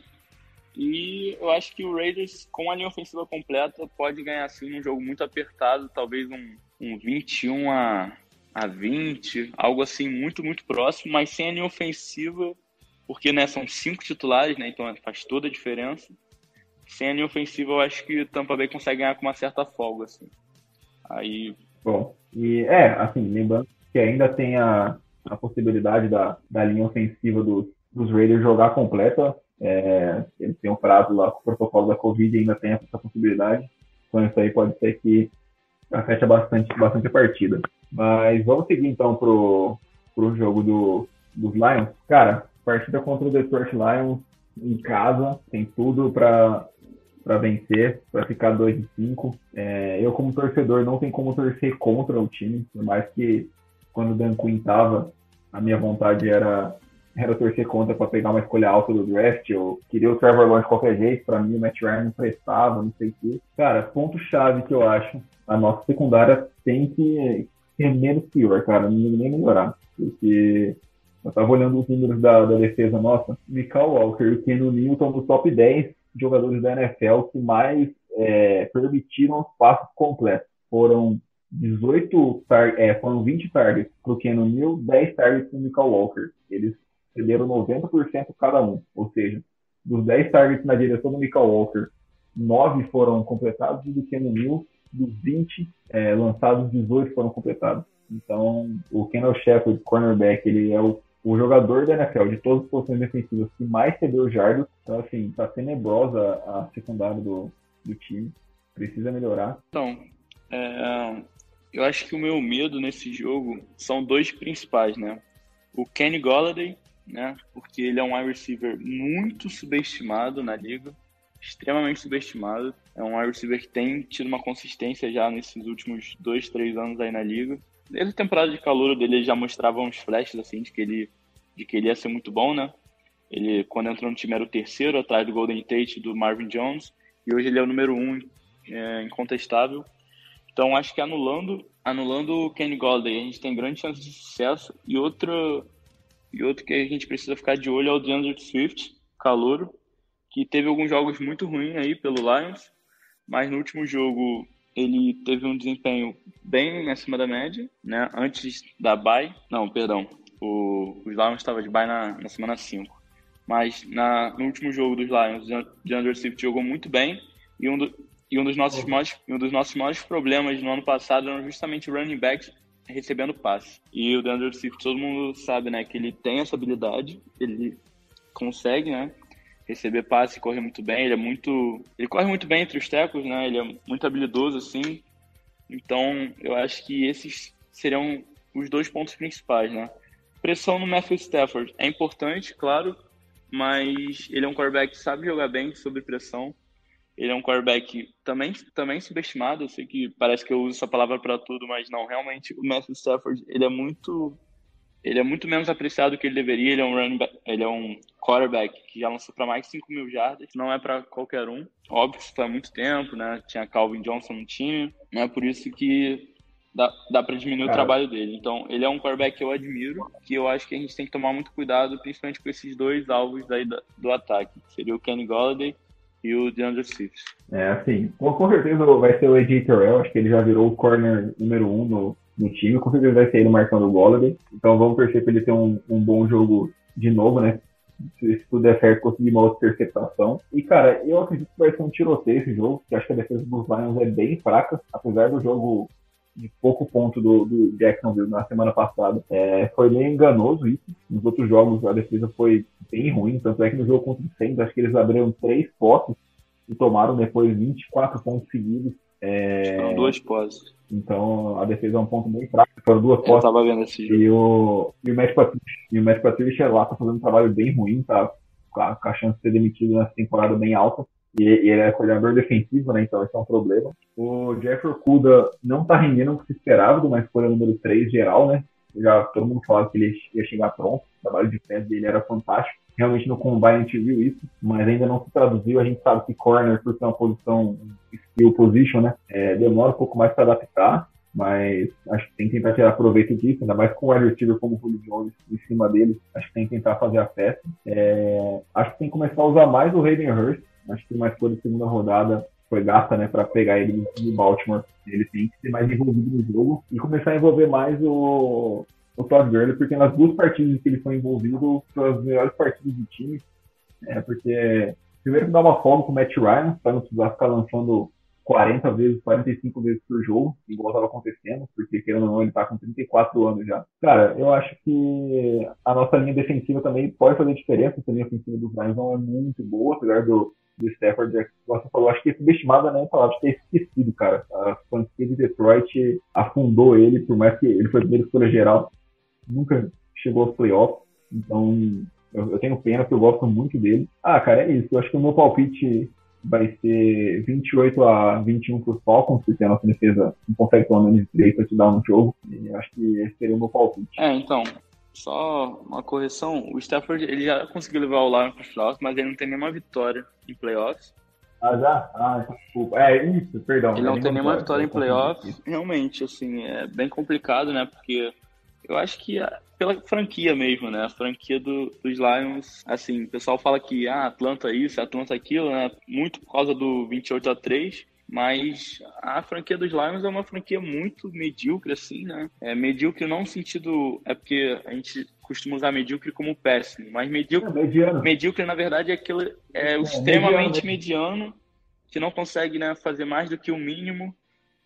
E eu acho que o Raiders, com a linha ofensiva completa, pode ganhar assim um jogo muito apertado, talvez um um 21 a, a 20, algo assim muito, muito próximo, mas sem a linha ofensiva, porque né, são cinco titulares, né, então faz toda a diferença. Sem a linha ofensiva, eu acho que o Tampa Bay consegue ganhar com uma certa folga. Assim. Aí. Bom, e é, assim, lembrando que ainda tem a, a possibilidade da, da linha ofensiva dos, dos Raiders jogar completa. É, eles têm um prazo lá com o protocolo da Covid ainda tem essa possibilidade. Então isso aí pode ser que afeta bastante, bastante a partida. Mas vamos seguir então pro, pro jogo do, dos Lions. Cara, partida contra o Detroit Lions em casa, tem tudo para para vencer, para ficar 2 e 5. É, eu, como torcedor, não tem como torcer contra o time, por mais que quando o Dan Quinn tava, a minha vontade era, era torcer contra para pegar uma escolha alta do draft. Eu queria o Trevor Lawrence de qualquer jeito, para mim o Matt Ryan não prestava, não sei o quê. Cara, ponto-chave que eu acho a nossa secundária tem que ser menos pior, cara, nem melhorar. Porque eu tava olhando os números da, da defesa nossa. Michael Walker e Ken Neal estão no top 10 jogadores da NFL que mais é, permitiram os passos completos. Foram 18 é, foram 20 targets para o Keanu Neal, 10 targets para o Michael Walker. Eles cederam 90% cada um. Ou seja, dos 10 targets na direção do Michael Walker, 9 foram completados e do Keanu Neal, dos 20 é, lançados, 18 foram completados. Então, o Kendall Shepard, cornerback, ele é o, o jogador da NFL de todas as posições defensivas que mais cedeu jardas. Então, assim, tá tenebrosa a secundária do, do time. Precisa melhorar. Então, é, eu acho que o meu medo nesse jogo são dois principais, né? O Kenny Golladay, né? Porque ele é um wide receiver muito subestimado na liga, extremamente subestimado. É um wide receiver que tem tido uma consistência já nesses últimos dois, três anos aí na liga. Desde a temporada de calor dele ele já mostrava uns flashes assim de que ele de que ele ia ser muito bom, né? Ele quando entrou no time era o terceiro atrás do Golden Tate do Marvin Jones e hoje ele é o número um é, incontestável. Então acho que anulando, anulando o Kenny Golladay, a gente tem grande chance de sucesso. E outro, e outro que a gente precisa ficar de olho é o DeAndre Swift, calouro, que teve alguns jogos muito ruins aí pelo Lions, mas no último jogo ele teve um desempenho bem acima da média, né? Antes da bye, não, perdão, o, os Lions estavam de bye na, na semana 5. Mas na, no último jogo dos Lions, o DeAndre Swift jogou muito bem e um, do, e um dos nossos maiores, um dos nossos maiores problemas no ano passado era justamente running back recebendo passe. E o DeAndre Swift, todo mundo sabe, né, que ele tem essa habilidade, ele consegue, né, receber passe e correr muito bem, ele é muito, ele corre muito bem entre os tecos, né, ele é muito habilidoso assim. Então, eu acho que esses seriam os dois pontos principais, né? Pressão no Matthew Stafford é importante, claro, mas ele é um quarterback que sabe jogar bem sob pressão. Ele é um quarterback também, também subestimado. Eu sei que parece que eu uso essa palavra para tudo, mas não, realmente o Matthew Stafford, ele é muito ele é muito menos apreciado do que ele deveria. Ele é um running back, ele é um quarterback que já lançou para mais de 5 mil jardas. Não é para qualquer um. Óbvio que isso foi há muito tempo, né? Tinha Calvin Johnson no time. É por isso que dá, dá para diminuir Cara. o trabalho dele. Então, ele é um quarterback que eu admiro, que eu acho que a gente tem que tomar muito cuidado, principalmente com esses dois alvos daí do, do ataque. Seria o Kenny Golladay e o DeAndre Swift. É, assim, com, com certeza vai ser o AJ Terrell, acho que ele já virou o corner número um no, no time, com certeza vai ser ele marcando o Golladay, então vamos torcer para ele ter um, um bom jogo de novo, né? Se, se tudo der certo, conseguir uma outra interceptação. E, cara, eu acredito que vai ser um tiroteio esse jogo, que acho que a defesa dos Lions é bem fraca, apesar do jogo de pouco ponto do, do Jacksonville na semana passada. É, foi meio enganoso isso. Nos outros jogos a defesa foi bem ruim, tanto é que no jogo contra o Saints acho que eles abriram três postos e tomaram depois 24 pontos seguidos. É... Foram duas posses. Então a defesa é um ponto bem fraco. Foram duas posses. Eu tava vendo esse jogo. E o, e o Matt Patricia, e o Matt Patricia lá tá fazendo um trabalho bem ruim, tá com a, com a chance de ser demitido nessa temporada bem alta. E, e ele é coordenador defensivo, né? Então esse é um problema. O Jeffrey Okuda não tá rendendo o que se esperava de uma escolha número 3 geral, né? Já todo mundo falava que ele ia chegar pronto. O trabalho de pé dele era fantástico. Realmente no combine a gente viu isso, mas ainda não se traduziu. A gente sabe que corner, por ser uma posição skill position, né? É, demora um pouco mais para adaptar mas acho que tem que tentar tirar proveito disso, ainda mais com o receiver como o Julio Jones em cima dele, acho que tem que tentar fazer a festa. É, acho que tem que começar a usar mais o Hayden Hurst, Acho que uma escolha de segunda rodada foi gasta, né, para pegar ele de Baltimore. Ele tem que ser mais envolvido no jogo e começar a envolver mais o, o Todd Gurley, porque nas duas partidas que ele foi envolvido, foram as melhores partidas do time. É, porque primeiro que dá uma folga com o Matt Ryan, para não precisar ficar lançando 40 vezes, 45 vezes por jogo, igual estava acontecendo, porque querendo ou não, ele está com 34 anos já. Cara, eu acho que a nossa linha defensiva também pode fazer diferença. Essa linha ofensiva dos Lions não é muito boa, apesar do, do Stafford, você falou, acho que é subestimada, né? Palavra, que é esquecido, cara. A franquia de Detroit afundou ele, por mais que ele foi a primeira escolha geral, nunca chegou aos playoffs. Então, eu, eu, tenho pena, porque eu gosto muito dele. Ah, cara, é isso. Eu acho que o meu palpite vai ser 28 a 21 para os Falcons, porque a nossa defesa não consegue pelo menos 3 dar no jogo. E acho que esse seria o meu palpite. É, então, só uma correção, o Stafford ele já conseguiu levar o Lions para os playoffs, mas ele não tem nenhuma vitória em playoffs. Ah, já? Ah, desculpa. É isso, perdão. Ele não tem nenhuma vitória em playoffs. Realmente, assim, é bem complicado, né? Porque Eu acho que pela franquia mesmo, né? A franquia do, dos Lions, assim, o pessoal fala que ah, Atlanta isso, Atlanta aquilo, né? Muito por causa do 28 a 3, mas a franquia dos Lions é uma franquia muito medíocre, assim, né? É medíocre não no sentido. É porque a gente costuma usar medíocre como péssimo, mas medíocre, é medíocre na verdade, é aquilo é, é extremamente mediano, mediano, que não consegue né, fazer mais do que o mínimo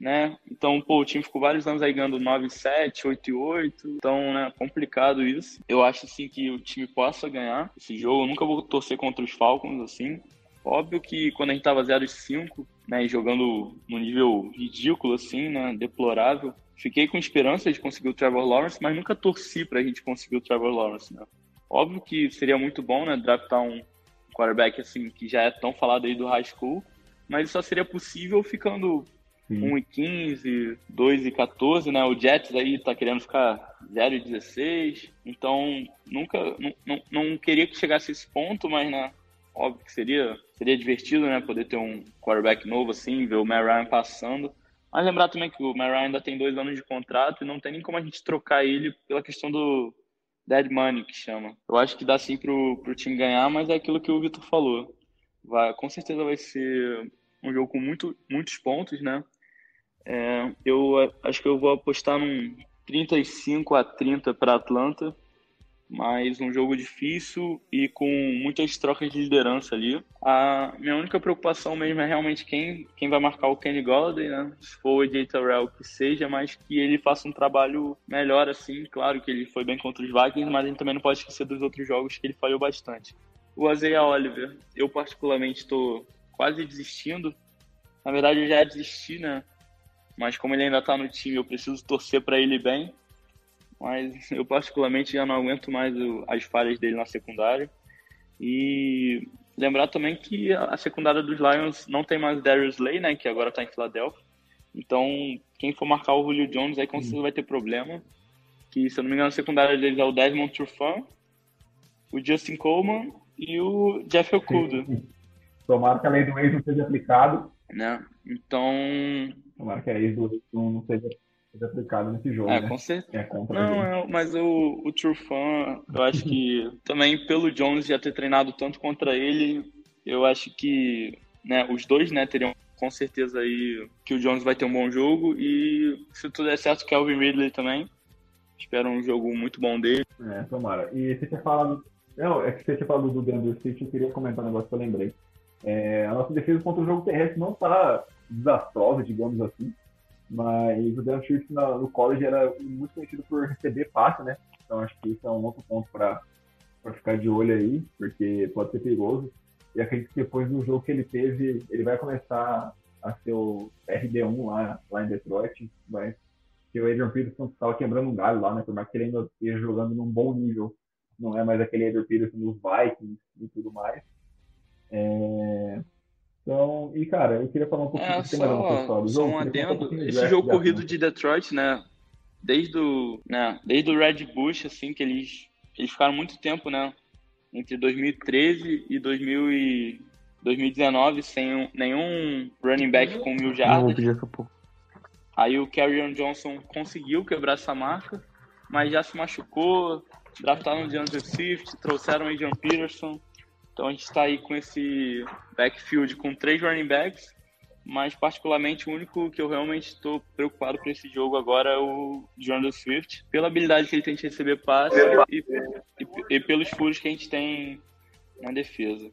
né? Então, pô, o time ficou vários anos aí ganhando 9-7, 8-8. Então, né, complicado isso. Eu acho, assim, que o time possa ganhar esse jogo. Eu nunca vou torcer contra os Falcons, assim. Óbvio que quando a gente tava 0-5, né, jogando no nível ridículo, assim, né, deplorável, fiquei com esperança de conseguir o Trevor Lawrence, mas nunca torci pra gente conseguir o Trevor Lawrence, né? Óbvio que seria muito bom, né, draftar um quarterback, assim, que já é tão falado aí do high school, mas só seria possível ficando Sim. 1 e 15, 2 e 14, né? O Jets aí tá querendo ficar 0 e 16. Então, nunca, não, não queria que chegasse esse ponto, mas, né? Óbvio que seria, seria divertido, né? Poder ter um quarterback novo assim, ver o Matt Ryan passando. Mas lembrar também que o Matt Ryan ainda tem dois anos de contrato e não tem nem como a gente trocar ele pela questão do dead money, que chama. Eu acho que dá sim pro, pro time ganhar, mas é aquilo que o Vitor falou. Vai, com certeza vai ser um jogo com muito, muitos pontos, né? É, eu acho que eu vou apostar num 35 a 30 para Atlanta, mas um jogo difícil e com muitas trocas de liderança ali. A minha única preocupação mesmo é realmente quem, quem vai marcar o Kenny Golladay, né? Se for o AJ Terrell, que seja, mas que ele faça um trabalho melhor assim. Claro que ele foi bem contra os Vikings, mas a gente também não pode esquecer dos outros jogos que ele falhou bastante. O Azeia Oliver, eu particularmente estou quase desistindo. Na verdade, eu já desisti, né? mas como ele ainda está no time, eu preciso torcer para ele bem. Mas eu particularmente já não aguento mais o, as falhas dele na secundária. E lembrar também que a secundária dos Lions não tem mais Darius Slay, né, que agora está em Filadélfia. Então, quem for marcar o Julio Jones aí com certeza vai ter problema. Que, se eu não me engano, a secundária deles é o Desmond Trufant, o Justin Coleman e o Jeff Okuda. Tomara que a lei do ex não seja aplicado. Né? Então, Tomara que a ex do não seja, seja aplicado nesse jogo. É, né? com certeza. É contra não, é, mas o, o True Fan, eu acho que também pelo Jones já ter treinado tanto contra ele, eu acho que né, os dois né, teriam com certeza aí que o Jones vai ter um bom jogo e se tudo der certo, Calvin Ridley também. Espero um jogo muito bom dele. É, tomara. E você tinha falado. Não, é que você tinha falado do Denver City, eu queria comentar um negócio que eu lembrei. É, a nossa defesa contra o jogo terrestre não está desastrosa, digamos assim. Mas o Dan Schiff no college era muito conhecido por receber passe, né? Então acho que isso é um outro ponto para ficar de olho aí, porque pode ser perigoso. E acredito que depois do jogo que ele teve, ele vai começar a ser o RD1 lá, lá em Detroit. Vai, que o Adrian Peterson estava quebrando um galho lá, né? Por mais que ele ainda esteja jogando num bom nível. Não é mais aquele Adrian Peterson dos Vikings e tudo mais. É, então, e cara, eu queria falar um pouquinho é, só, do jogo. Um adendo, um esse jogo corrido de Detroit, né? Desde o, né, desde o Red Bush, assim, que eles, eles ficaram muito tempo, né? Entre 2013 e 2000 e 2019 sem um, nenhum running back com mil jardas. Aí o Carrion Johnson conseguiu quebrar essa marca, mas já se machucou, draftaram o DeAndre Swift, trouxeram o Adrian Peterson, então a gente está aí com esse backfield com três running backs, mas particularmente o único que eu realmente estou preocupado para esse jogo agora é o Jordan Swift, pela habilidade que ele tem de receber passe e, e, e pelos furos que a gente tem na defesa.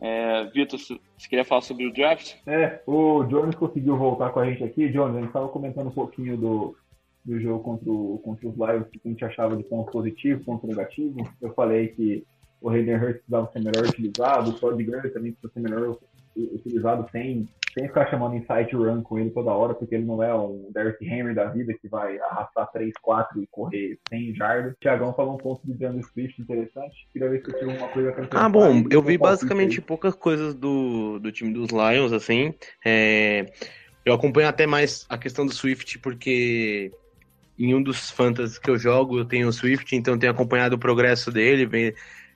É, Vitor, você queria falar sobre o draft? É, o Jones conseguiu voltar com a gente aqui. Jones, a gente estava comentando um pouquinho do, do jogo contra, o, contra os Lions, que a gente achava de ponto positivo, ponto negativo. Eu falei que o Hayden Hurst precisava ser melhor utilizado, o Todd Gurley também precisa ser melhor utilizado sem, sem ficar chamando inside run com ele toda hora, porque ele não é um Derrick Henry da vida que vai arrastar 3, 4 e correr 100 jardas. O Thiagão falou um ponto de Daniel Swift interessante. Queria ver se tinha uma coisa Ah, bom, eu vi basicamente poucas coisas do, do time dos Lions, assim. É, eu acompanho até mais a questão do Swift, porque em um dos fantasy que eu jogo eu tenho o Swift, então tenho acompanhado o progresso dele,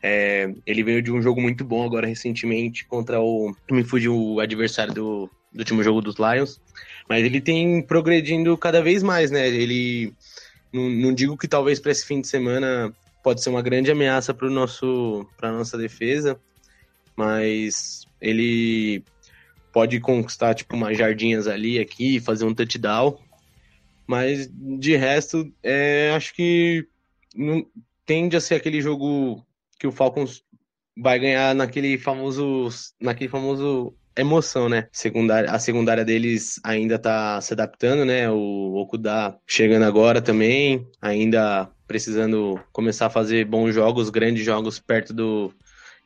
é, ele veio de um jogo muito bom agora recentemente contra o. Me fugiu o adversário do, do último jogo dos Lions. Mas ele tem progredindo cada vez mais, né? Ele não, não digo que talvez para esse fim de semana pode ser uma grande ameaça para para nossa defesa, mas ele pode conquistar tipo umas jardinhas ali aqui, fazer um touchdown. Mas de resto, é, acho que não, tende a ser aquele jogo que o Falcons vai ganhar naquele famoso naquele famoso emoção, né? Secundária, a secundária deles ainda tá se adaptando, né? O Okuda chegando agora também, ainda precisando começar a fazer bons jogos, grandes jogos perto do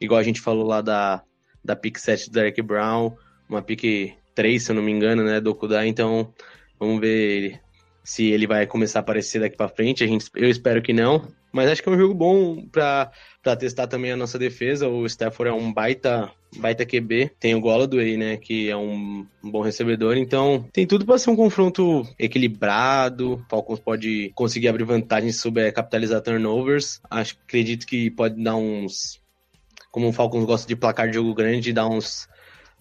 igual a gente falou lá da da pick 7 do Derek Brown, uma pick 3, se eu não me engano, né, do Okuda, então vamos ver se ele vai começar a aparecer daqui para frente. A gente, eu espero que não, mas acho que é um jogo bom para testar também a nossa defesa. O Stafford é um baita, baita QB. Tem o Golladay, né, que é um, bom recebedor. Então, tem tudo para ser um confronto equilibrado. Falcons pode conseguir abrir vantagem se souber capitalizar turnovers. Acho, acredito que pode dar uns... Como o Falcons gosta de placar de jogo grande, dar uns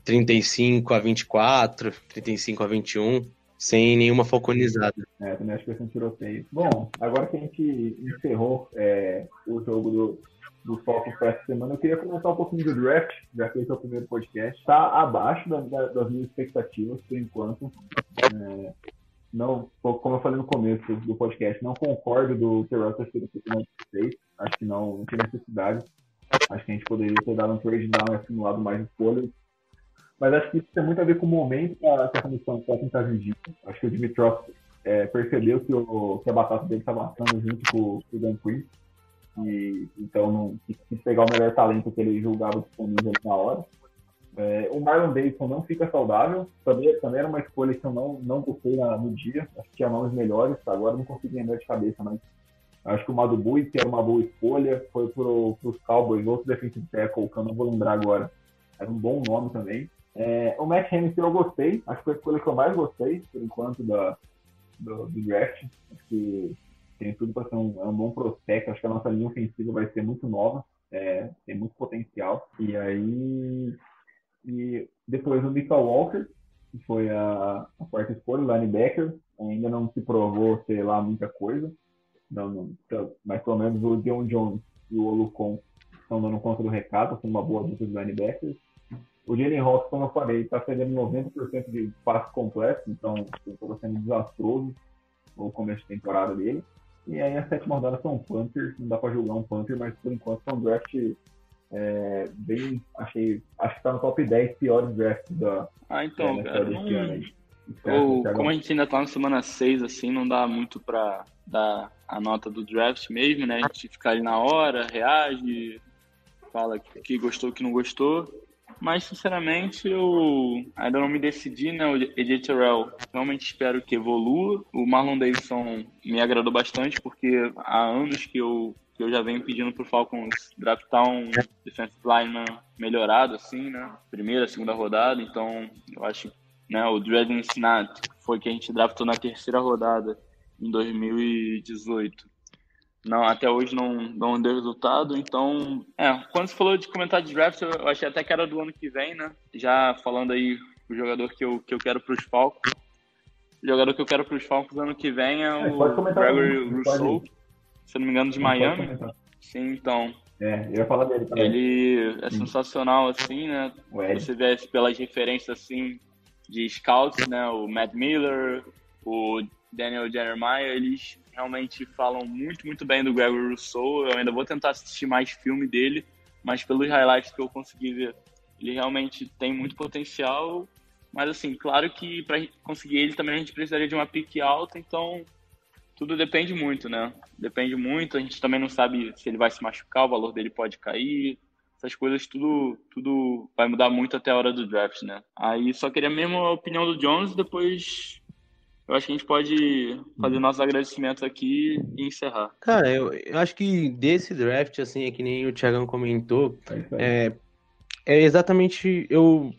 35 a 24, 35 a 21 sem nenhuma falconizada. É, também acho que vai ser um tiroteio. Bom, agora que a gente encerrou é, o jogo do, do Falcons para essa semana, eu queria comentar um pouquinho do draft, já que esse é o primeiro podcast. Está abaixo da, da, das minhas expectativas, por enquanto. É, não, como eu falei no começo do podcast, não concordo do Terrell ter sido seis. Acho que não, não tinha necessidade. Acho que a gente poderia ter dado um trade down e acumulado mais escolhas mas acho que isso tem muito a ver com o momento que a, que a comissão técnica vivendo. Acho que o Dimitrov é, percebeu que, o, que a batata dele estava assando junto com, com o Dan Quinn. E, então não quis, pegar o melhor talento que ele julgava disponível na hora. É, o Marlon Davidson não fica saudável, também, também era uma escolha que eu não, não gostei na, no dia, acho que tinha nomes melhores, agora não consigo lembrar de cabeça, mas acho que o Madubui, que era uma boa escolha, foi para os Cowboys, outro defensive tackle, que eu não vou lembrar agora, era um bom nome também. É, o Matt Hamilton eu gostei, acho que foi a escolha que eu mais gostei, por enquanto, da, do, do draft. Acho que tem tudo para ser um, é um bom prospecto. Acho que a nossa linha ofensiva vai ser muito nova, é, tem muito potencial. E aí, e depois o Michael Walker, que foi a, a quarta escolha, linebacker, ainda não se provou ser lá muita coisa. Não, não, então, mas pelo menos o Dion Jones e o Olucon estão dando conta do recado, são uma boa dupla de linebackers. O Jalen Ross, como eu falei, está cedendo 90% de passe completo, então está sendo desastroso o começo de temporada dele. E aí a sétima rodada são Panthers, não dá para julgar um Panther, mas por enquanto são draft é, bem. Achei, acho que está no top 10 piores drafts da. Ah, então, é, cara. Não... como a gente ainda está na semana 6, assim, não dá muito para dar a nota do draft mesmo, né? A gente fica ali na hora, reage, fala que gostou, que não gostou. Mas, sinceramente, eu ainda não me decidi, né? O AJ Terrell realmente espero que evolua. O Marlon Davidson me agradou bastante, porque há anos que eu, que eu já venho pedindo pro Falcons draftar um defensive lineman melhorado, assim, né? Primeira, segunda rodada. Então, eu acho né, o Dredden Snat foi que a gente draftou na terceira rodada em 2018 não, até hoje não, não deu resultado. Então, é, quando você falou de comentar de draft, eu achei até que era do ano que vem, né? Já falando aí o jogador que eu, que eu quero para os Falcons. O jogador que eu quero para os Falcons ano que vem é, é o Gregory Rousseau, se não me engano, de Miami. Sim, então. É, eu ia falar dele também. Ele é sensacional, assim, né? Você vê pelas referências, assim, de scouts, né? O Matt Miller, o Daniel Jeremiah, eles realmente falam muito, muito bem do Gregory Rousseau. Eu ainda vou tentar assistir mais filme dele, mas pelos highlights que eu consegui ver, ele realmente tem muito potencial. Mas, assim, claro que para conseguir ele também a gente precisaria de uma pique alta, então tudo depende muito, né? Depende muito. A gente também não sabe se ele vai se machucar, o valor dele pode cair. Essas coisas tudo, tudo vai mudar muito até a hora do draft, né? Aí só queria mesmo a opinião do Jones, depois eu acho que a gente pode fazer uhum. nossos agradecimentos aqui e encerrar. Cara, eu, eu acho que desse draft, assim, é que nem o Thiagão comentou, é, é exatamente. Eu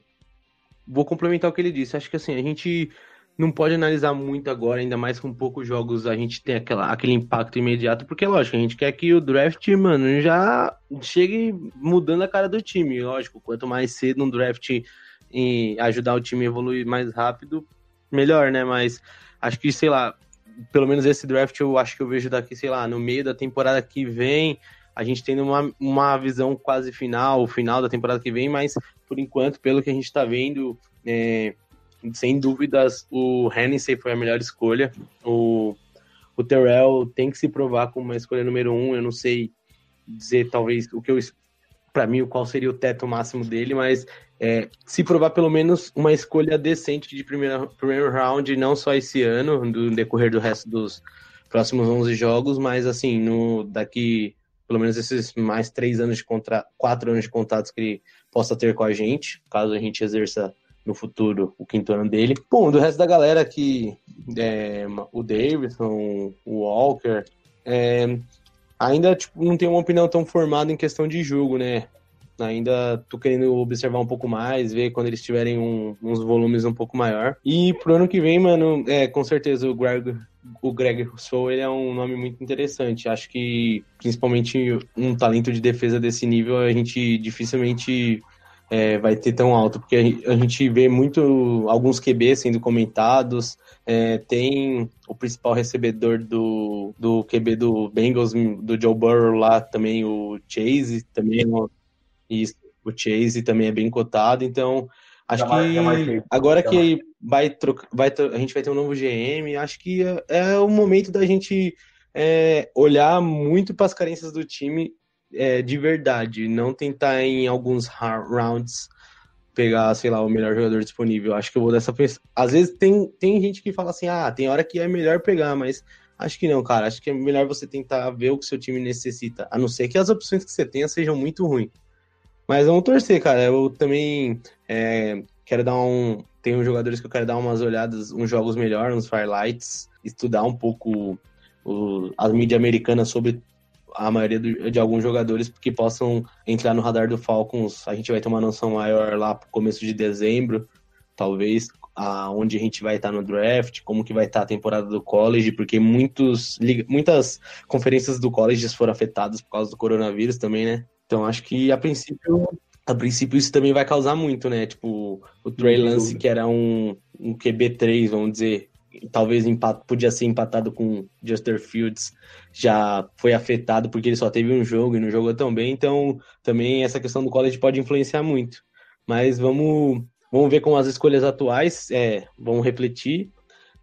vou complementar o que ele disse. Acho que assim, a gente não pode analisar muito agora, ainda mais com poucos jogos a gente tem aquela, aquele impacto imediato, porque lógico, a gente quer que o draft, mano, já chegue mudando a cara do time. Lógico, quanto mais cedo um draft e ajudar o time a evoluir mais rápido, melhor, né? Mas acho que, sei lá, pelo menos esse draft eu acho que eu vejo daqui, sei lá, no meio da temporada que vem, a gente tendo uma, uma visão quase final, final da temporada que vem, mas por enquanto, pelo que a gente está vendo, é, sem dúvidas, o Hennessy foi a melhor escolha. O, o Terrell tem que se provar como uma escolha número um. Eu não sei dizer, talvez, o que eu para mim, qual seria o teto máximo dele, mas é, se provar pelo menos uma escolha decente de primeira, primeiro round, não só esse ano, no decorrer do resto dos próximos 11 jogos, mas assim, no daqui pelo menos esses mais três anos de contrato, quatro anos de contatos que ele possa ter com a gente, caso a gente exerça no futuro o quinto ano dele. Bom, do resto da galera aqui, é, o Davidson, o Walker, é, ainda tipo, não tenho uma opinião tão formada em questão de jogo, né? Ainda tô querendo observar um pouco mais, ver quando eles tiverem um, uns volumes um pouco maior. E pro ano que vem, mano, é, com certeza o Greg, o Greg Rousseau ele é um nome muito interessante. Acho que, principalmente, um talento de defesa desse nível, a gente dificilmente é, vai ter tão alto, porque a gente vê muito alguns QB sendo comentados, é, tem o principal recebedor do, do QB do Bengals, do Joe Burrow lá também, o Chase, também e o Chase também é bem cotado, então acho que agora que vai trocar, vai, a gente vai ter um novo GM, acho que é, é o momento da gente é, olhar muito para as carências do time é, de verdade, não tentar em alguns rounds pegar, sei lá, o melhor jogador disponível. Acho que eu vou dessa vez. Às vezes tem, tem gente que fala assim, ah, tem hora que é melhor pegar, mas acho que não, cara. Acho que é melhor você tentar ver o que seu time necessita, a não ser que as opções que você tenha sejam muito ruins. Mas vamos torcer, cara. Eu também é, quero dar um. Tem jogadores que eu quero dar umas olhadas, uns jogos melhores, uns firelights, estudar um pouco o, a mídia americana sobre a maioria do, de alguns jogadores que possam entrar no radar do Falcons. A gente vai ter uma noção maior lá pro começo de dezembro, talvez, aonde a gente vai estar no draft, como que vai estar a temporada do college, porque muitos, muitas conferências do college foram afetadas por causa do coronavírus também, né? Então acho que a princípio, a princípio isso também vai causar muito, né? Tipo, o Trey Lance, que era um, um QB3, vamos dizer, talvez empat, podia ser empatado com Justin Fields, já foi afetado porque ele só teve um jogo e não jogou tão bem, então também essa questão do college pode influenciar muito. Mas vamos, vamos ver como as escolhas atuais é, vão refletir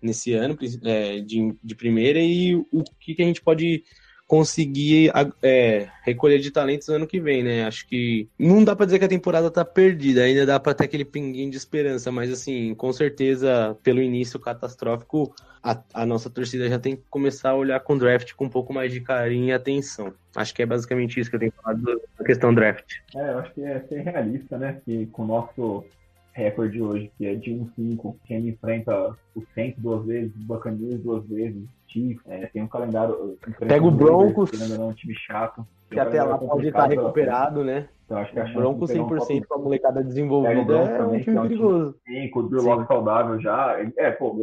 nesse ano é, de, de primeira e o que, que a gente pode conseguir é, recolher de talentos no ano que vem, né? Acho que não dá para dizer que a temporada tá perdida, ainda dá para ter aquele pinguinho de esperança, mas assim, com certeza, pelo início catastrófico, a, a, nossa torcida já tem que começar a olhar com o draft com um pouco mais de carinho e atenção. Acho que é basicamente isso que eu tenho falado da questão draft. É, eu acho que é ser realista, né? Que com o nosso recorde hoje, que é de 1-5, quem enfrenta o Saints duas vezes, o Buccaneers duas vezes, Chiefs, é, tem um calendário... Pega o Broncos, não, um time chato. Que até lá pode estar recuperado, né? Então, acho que a Broncos 100% com a molecada desenvolvida é um time perigoso. Sim, com o Drew Locke saudável já. É, pô,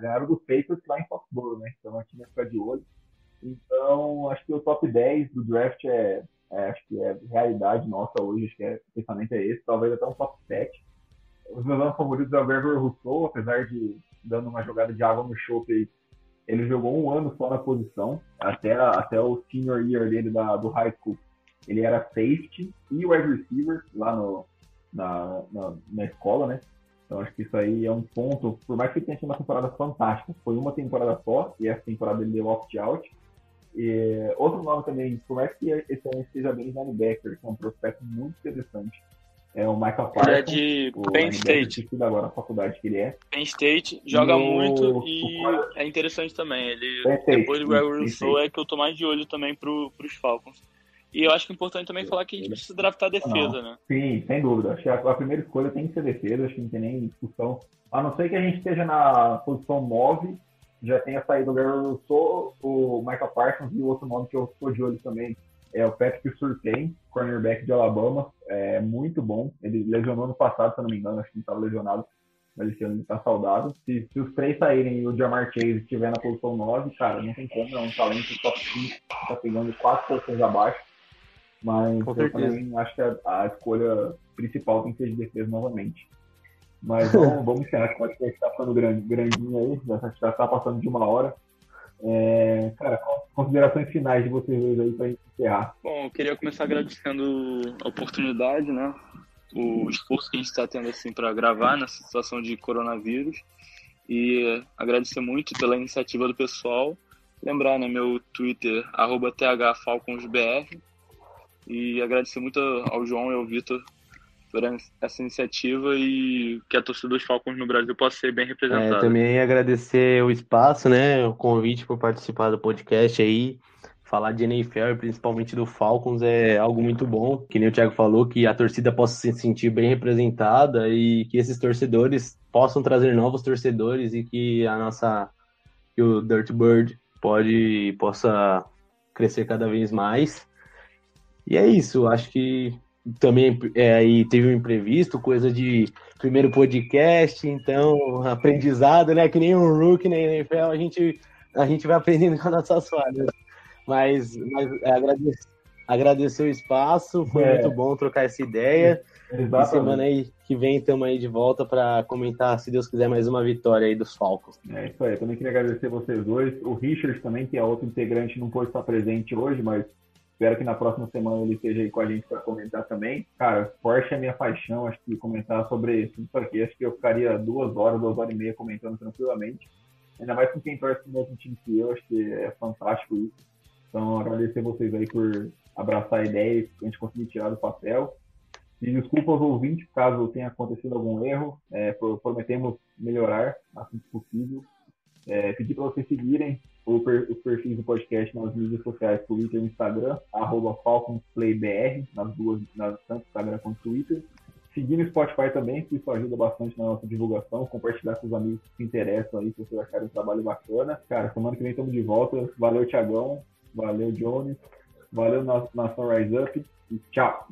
ganharam do Patriots lá em Foxborough, né? Então, a time vai ficar de olho. Então, acho que o top 10 do draft é, é, acho que é realidade nossa hoje, acho que é, o pensamento é esse, talvez até um top 7 os meus anos favoritos é o Gregory Rousseau, apesar de dando uma jogada de água no chope ele jogou um ano só na posição, até, até o senior year dele da, do high school. Ele era safety e wide receiver lá no, na, na, na, escola, né? Então acho que isso aí é um ponto, por mais que tenha sido uma temporada fantástica, foi uma temporada só, e essa temporada ele deu opt-out. outro nome também, por mais que esse ano esteja bem linebacker, que é um prospecto muito interessante, é o Michael Parsons. Ele é de Penn State. agora a faculdade que ele é. Penn State, joga muito e é interessante também. Ele, depois do Gregory Rousseau, é que eu tô mais de olho também pro, pros Falcons. E eu acho que é importante também falar que a gente precisa draftar defesa, né? Sim, sem dúvida. Acho que a, primeira escolha tem que ser defesa, acho que não tem nem discussão. A não ser que a gente esteja na posição 9, já tenha saído o Gregory Rousseau, o Michael Parsons e o outro nome que eu estou de olho também, é o Patrick Surtain, cornerback de Alabama, é muito bom. Ele lesionou no passado, se eu não me engano, acho que ele estava lesionado, mas esse ano ele está saudável. Se, se, os três saírem e o Jamar Chase estiver na posição 9, cara, não tem como, é um talento top 5, está pegando quatro posições abaixo. Mas Com eu também acho que a, a, escolha principal tem que ser de defesa novamente. Mas vamos, vamos encerrar, que pode ser que está ficando grande, grandinho aí, já está passando de uma hora. É, cara, considerações finais de vocês dois aí gente encerrar. Bom, eu queria começar agradecendo a oportunidade, né? O esforço que a gente está tendo assim para gravar nessa situação de coronavírus e agradecer muito pela iniciativa do pessoal. Lembrar, né, meu Twitter, thfalconsbr e agradecer muito ao João e ao Vitor por essa iniciativa e que a torcida dos Falcons no Brasil possa ser bem representada. É, também agradecer o espaço, né, o convite por participar do podcast aí. Falar de NFL e principalmente do Falcons é algo muito bom. Que nem o Thiago falou, que a torcida possa se sentir bem representada e que esses torcedores possam trazer novos torcedores e que a nossa que o Dirt Bird pode possa crescer cada vez mais. E é isso, acho que também é, aí teve um imprevisto, coisa de primeiro podcast, então aprendizado, né? Que nem um rookie na NFL, a gente, a gente vai aprendendo com as nossas falhas. Mas, mas é, agradecer, agradecer o espaço, foi é. muito bom trocar essa ideia. E semana aí que vem estamos aí de volta para comentar, se Deus quiser, mais uma vitória aí dos Falcons. É isso aí, também queria agradecer vocês dois. O Richard também, que é outro integrante, não pôde estar presente hoje, mas Espero que na próxima semana ele esteja aí com a gente para comentar também. Cara, Porsche é minha paixão, acho que comentar sobre isso aqui, acho que eu ficaria duas horas, duas horas e meia comentando tranquilamente. Ainda mais com quem torce no mesmo time que eu, acho que é fantástico isso. Então, agradecer vocês aí por abraçar a ideia e a gente conseguir tirar do papel. E desculpa aos ouvintes caso tenha acontecido algum erro. É, prometemos melhorar assim que possível. É, pedir para vocês seguirem o per, os perfis do podcast nas mídias sociais, Twitter e Instagram, arroba FalconsPlayBR, nas duas, nas, tanto Instagram quanto Twitter. Seguir no Spotify também, que isso ajuda bastante na nossa divulgação, compartilhar com os amigos que se interessam aí, se vocês acharem um trabalho bacana. Cara, semana que vem estamos de volta. Valeu, Tiagão. Valeu, Jones. Valeu, Nação Rise Up. E tchau.